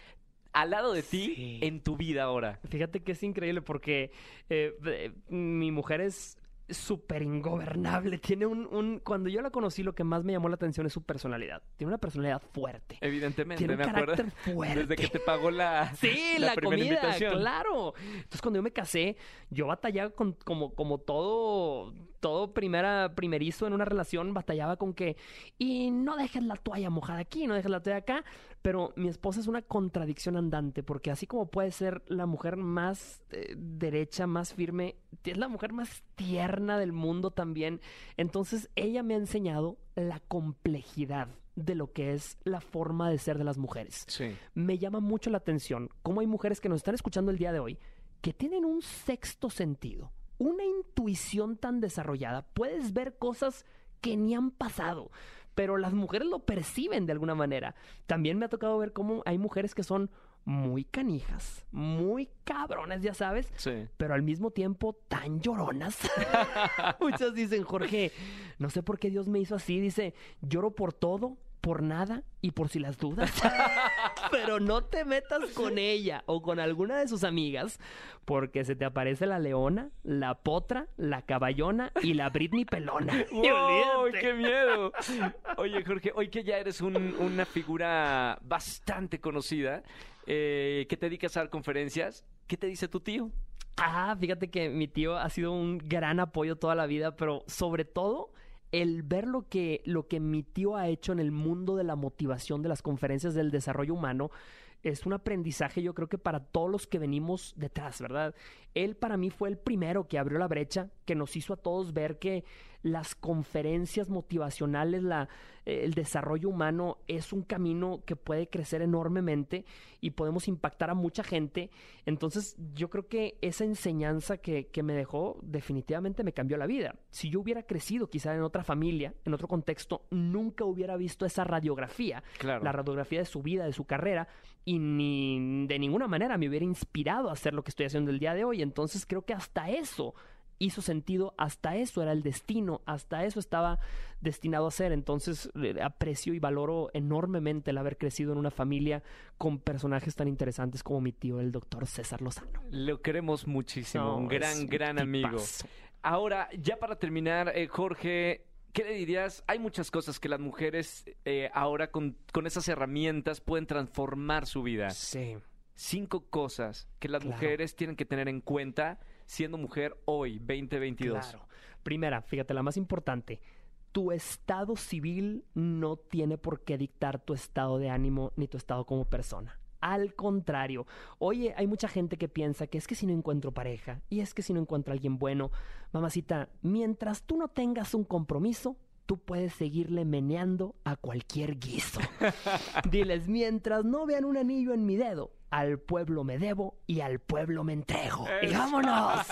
Speaker 1: al lado de ti
Speaker 2: Sí.
Speaker 1: en tu vida ahora?
Speaker 2: Fíjate que es increíble porque eh, eh, mi mujer es súper ingobernable. Tiene un, un- Cuando yo la conocí, lo que más me llamó la atención es su personalidad. Tiene una personalidad fuerte.
Speaker 1: Evidentemente,
Speaker 2: Tiene un
Speaker 1: me acuerdo.
Speaker 2: carácter fuerte.
Speaker 1: Desde que te pagó la,
Speaker 2: Sí,
Speaker 1: la
Speaker 2: la,
Speaker 1: primera
Speaker 2: comida,
Speaker 1: invitación.
Speaker 2: claro. Entonces cuando yo me casé, yo batallaba con como como todo todo primera primerizo en una relación batallaba con que y no dejes la toalla mojada aquí, no dejes la toalla acá, pero mi esposa es una contradicción andante porque así como puede ser la mujer más eh, derecha, más firme, es la mujer más tierna del mundo también. Entonces ella me ha enseñado la complejidad de lo que es la forma de ser de las mujeres
Speaker 1: Sí.
Speaker 2: me llama mucho la atención cómo hay mujeres que nos están escuchando el día de hoy que tienen un sexto sentido, una intuición tan desarrollada. Puedes ver cosas que ni han pasado, pero las mujeres lo perciben de alguna manera. También me ha tocado ver cómo hay mujeres que son muy canijas, muy cabronas, ya sabes,
Speaker 1: Sí.
Speaker 2: pero al mismo tiempo tan lloronas. Muchas dicen, Jorge, no sé por qué Dios me hizo así. Dice, lloro por todo, por nada y por si las dudas. pero no te metas con ella o con alguna de sus amigas, porque se te aparece la leona, la potra, la caballona y la Britney pelona.
Speaker 1: ¡Wow! ¡Qué miedo! Oye, Jorge, hoy que ya eres un- una figura bastante conocida, eh, que te dedicas a dar conferencias, ¿qué te dice tu tío?
Speaker 2: Ah, fíjate que mi tío ha sido un gran apoyo toda la vida, pero sobre todo el ver lo que, lo que mi tío ha hecho en el mundo de la motivación de las conferencias del desarrollo humano es un aprendizaje yo creo que para todos los que venimos detrás, ¿verdad? Él para mí fue el primero que abrió la brecha, que nos hizo a todos ver que las conferencias motivacionales, la, eh, el desarrollo humano es un camino que puede crecer enormemente y podemos impactar a mucha gente. Entonces yo creo que esa enseñanza que, que me dejó definitivamente me cambió la vida. Si yo hubiera crecido quizá en otra familia, en otro contexto, nunca hubiera visto esa radiografía
Speaker 1: Claro.
Speaker 2: la radiografía de su vida, de su carrera, y ni de ninguna manera me hubiera inspirado a hacer lo que estoy haciendo el día de hoy. Entonces creo que hasta eso hizo sentido, hasta eso era el destino, hasta eso estaba destinado a ser. Entonces eh, aprecio y valoro enormemente el haber crecido en una familia con personajes tan interesantes como mi tío, el doctor César Lozano.
Speaker 1: Lo queremos muchísimo,
Speaker 2: No,
Speaker 1: un gran,
Speaker 2: un
Speaker 1: gran amigo. Ahora, ya para terminar, eh, Jorge, ¿qué le dirías? Hay muchas cosas que las mujeres eh, ahora con, con esas herramientas pueden transformar su vida.
Speaker 2: Sí.
Speaker 1: Cinco cosas que las
Speaker 2: Claro.
Speaker 1: mujeres tienen que tener en cuenta siendo mujer hoy, 2022.
Speaker 2: Claro. Primera, fíjate, la más importante. Tu estado civil no tiene por qué dictar tu estado de ánimo ni tu estado como persona. Al contrario, oye, hay mucha gente que piensa que es que si no encuentro pareja y es que si no encuentro a alguien bueno, mamacita, mientras tú no tengas un compromiso, tú puedes seguirle meneando a cualquier guiso. Diles, mientras no vean un anillo en mi dedo, al pueblo me debo y al pueblo me entrego. ¡Y vámonos!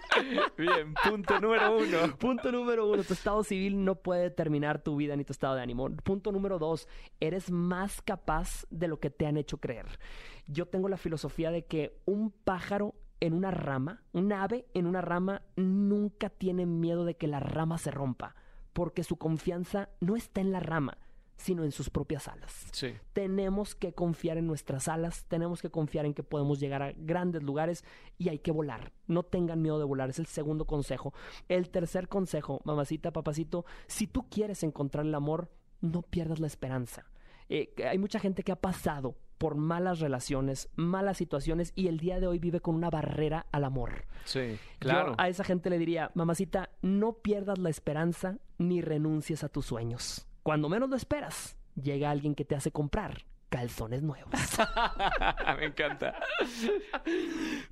Speaker 1: Bien, punto número uno.
Speaker 2: Punto número uno, tu estado civil no puede determinar tu vida ni tu estado de ánimo. Punto número dos, eres más capaz de lo que te han hecho creer. Yo tengo la filosofía de que un pájaro en una rama, un ave en una rama, nunca tiene miedo de que la rama se rompa, porque su confianza no está en la rama, sino en sus propias alas
Speaker 1: Sí.
Speaker 2: tenemos que confiar en nuestras alas, tenemos que confiar en que podemos llegar a grandes lugares y hay que volar. No tengan miedo de volar, es el segundo consejo. El tercer consejo, mamacita, papacito, si tú quieres encontrar el amor, no pierdas la esperanza. Eh, hay mucha gente que ha pasado por malas relaciones, malas situaciones y el día de hoy vive con una barrera al amor.
Speaker 1: Sí,
Speaker 2: Yo
Speaker 1: claro.
Speaker 2: a esa gente le diría, mamacita, no pierdas la esperanza ni renuncies a tus sueños. Cuando menos lo esperas, llega alguien que te hace comprar calzones nuevos.
Speaker 1: Me encanta.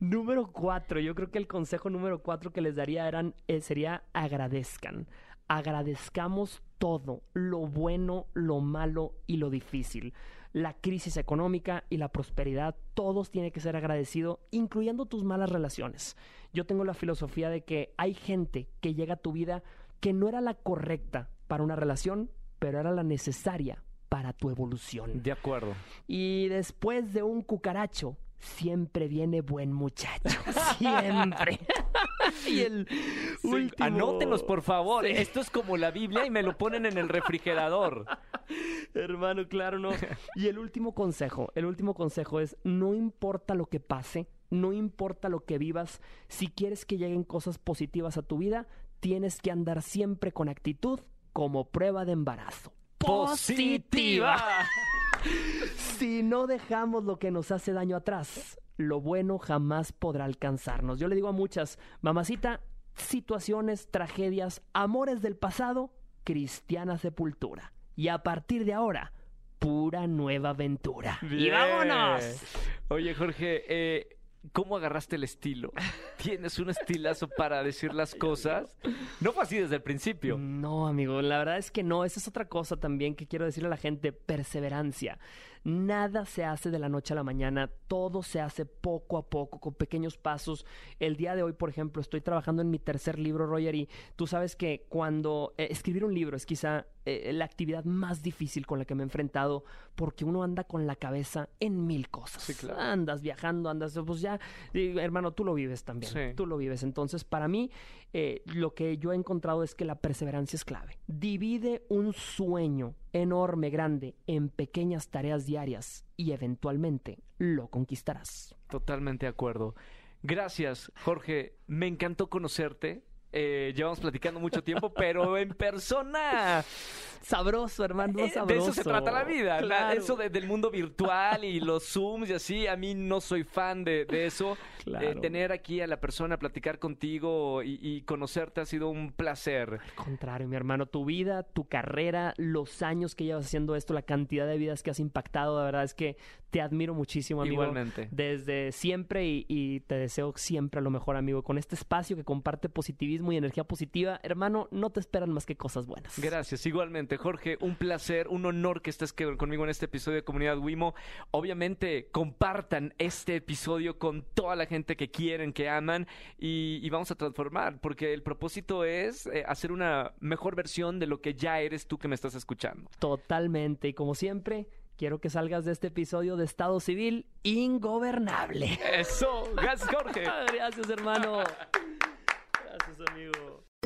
Speaker 2: número cuatro, yo creo que el consejo número cuatro que les daría eran, eh, sería agradezcan. Agradezcamos todo, lo bueno, lo malo y lo difícil. La crisis económica y la prosperidad, todos tienen que ser agradecidos, incluyendo tus malas relaciones. Yo tengo la filosofía de que hay gente que llega a tu vida que no era la correcta para una relación, pero era la necesaria para tu evolución.
Speaker 1: De acuerdo.
Speaker 2: Y después de un cucaracho, siempre viene buen muchacho. Siempre. y el
Speaker 1: Sí,
Speaker 2: último...
Speaker 1: Anótenlos, por favor.
Speaker 2: Sí.
Speaker 1: Esto es como la Biblia y me lo ponen en el refrigerador.
Speaker 2: Hermano, claro, no. Y el último consejo, el último consejo es, no importa lo que pase, no importa lo que vivas, si quieres que lleguen cosas positivas a tu vida, tienes que andar siempre con actitud como prueba de embarazo.
Speaker 1: ¡Positiva!
Speaker 2: Si no dejamos lo que nos hace daño atrás, lo bueno jamás podrá alcanzarnos. Yo le digo a muchas, mamacita, situaciones, tragedias, amores del pasado, cristiana sepultura. Y a partir de ahora, pura nueva aventura. ¡Y vámonos!
Speaker 1: Oye, Jorge, eh, ¿cómo agarraste el estilo? ¿Tienes un estilazo para decir las cosas? No fue así desde el principio.
Speaker 2: No, amigo, la verdad es que no. Esa es otra cosa también que quiero decirle a la gente, perseverancia. Nada se hace de la noche a la mañana, todo se hace poco a poco, con pequeños pasos. El día de hoy, por ejemplo, estoy trabajando en mi tercer libro, Roger, y tú sabes que cuando eh, escribir un libro es quizá eh, la actividad más difícil con la que me he enfrentado, porque uno anda con la cabeza en mil cosas.
Speaker 1: Sí, claro.
Speaker 2: Andas viajando, andas, pues ya, eh, hermano, tú lo vives también,
Speaker 1: Sí.
Speaker 2: tú lo vives. Entonces, para mí, eh, lo que yo he encontrado es que la perseverancia es clave. Divide un sueño enorme, grande, en pequeñas tareas diarias y eventualmente lo conquistarás.
Speaker 1: Totalmente de acuerdo. Gracias, Jorge. Me encantó conocerte. Eh, llevamos platicando mucho tiempo, pero en persona.
Speaker 2: Sabroso, hermano,
Speaker 1: Eh,
Speaker 2: sabroso.
Speaker 1: De eso se trata la vida.
Speaker 2: Claro.
Speaker 1: Eso de- del mundo virtual y los Zooms y así. A mí no soy fan de, de eso.
Speaker 2: Claro.
Speaker 1: Eh, tener aquí a la persona, platicar contigo y, y conocerte ha sido un placer.
Speaker 2: Al contrario, mi hermano, tu vida, tu carrera, los años que llevas haciendo esto, la cantidad de vidas que has impactado, la verdad es que te admiro muchísimo, amigo.
Speaker 1: Igualmente.
Speaker 2: Desde siempre y, y te deseo siempre lo mejor, amigo. Con este espacio que comparte positivismo y energía positiva, hermano, no te esperan más que cosas buenas.
Speaker 1: Gracias, igualmente, Jorge. Un placer, un honor que estés conmigo en este episodio de Comunidad Wimo. Obviamente, compartan este episodio con toda la gente que quieren, que aman y, y vamos a transformar, porque el propósito es eh, hacer una mejor versión de lo que ya eres tú que me estás escuchando.
Speaker 2: Totalmente. Y como siempre, quiero que salgas de este episodio de estado civil ingobernable.
Speaker 1: Eso, gracias, Jorge.
Speaker 2: Gracias, hermano. Gracias, amigo.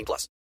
Speaker 3: 18 plus.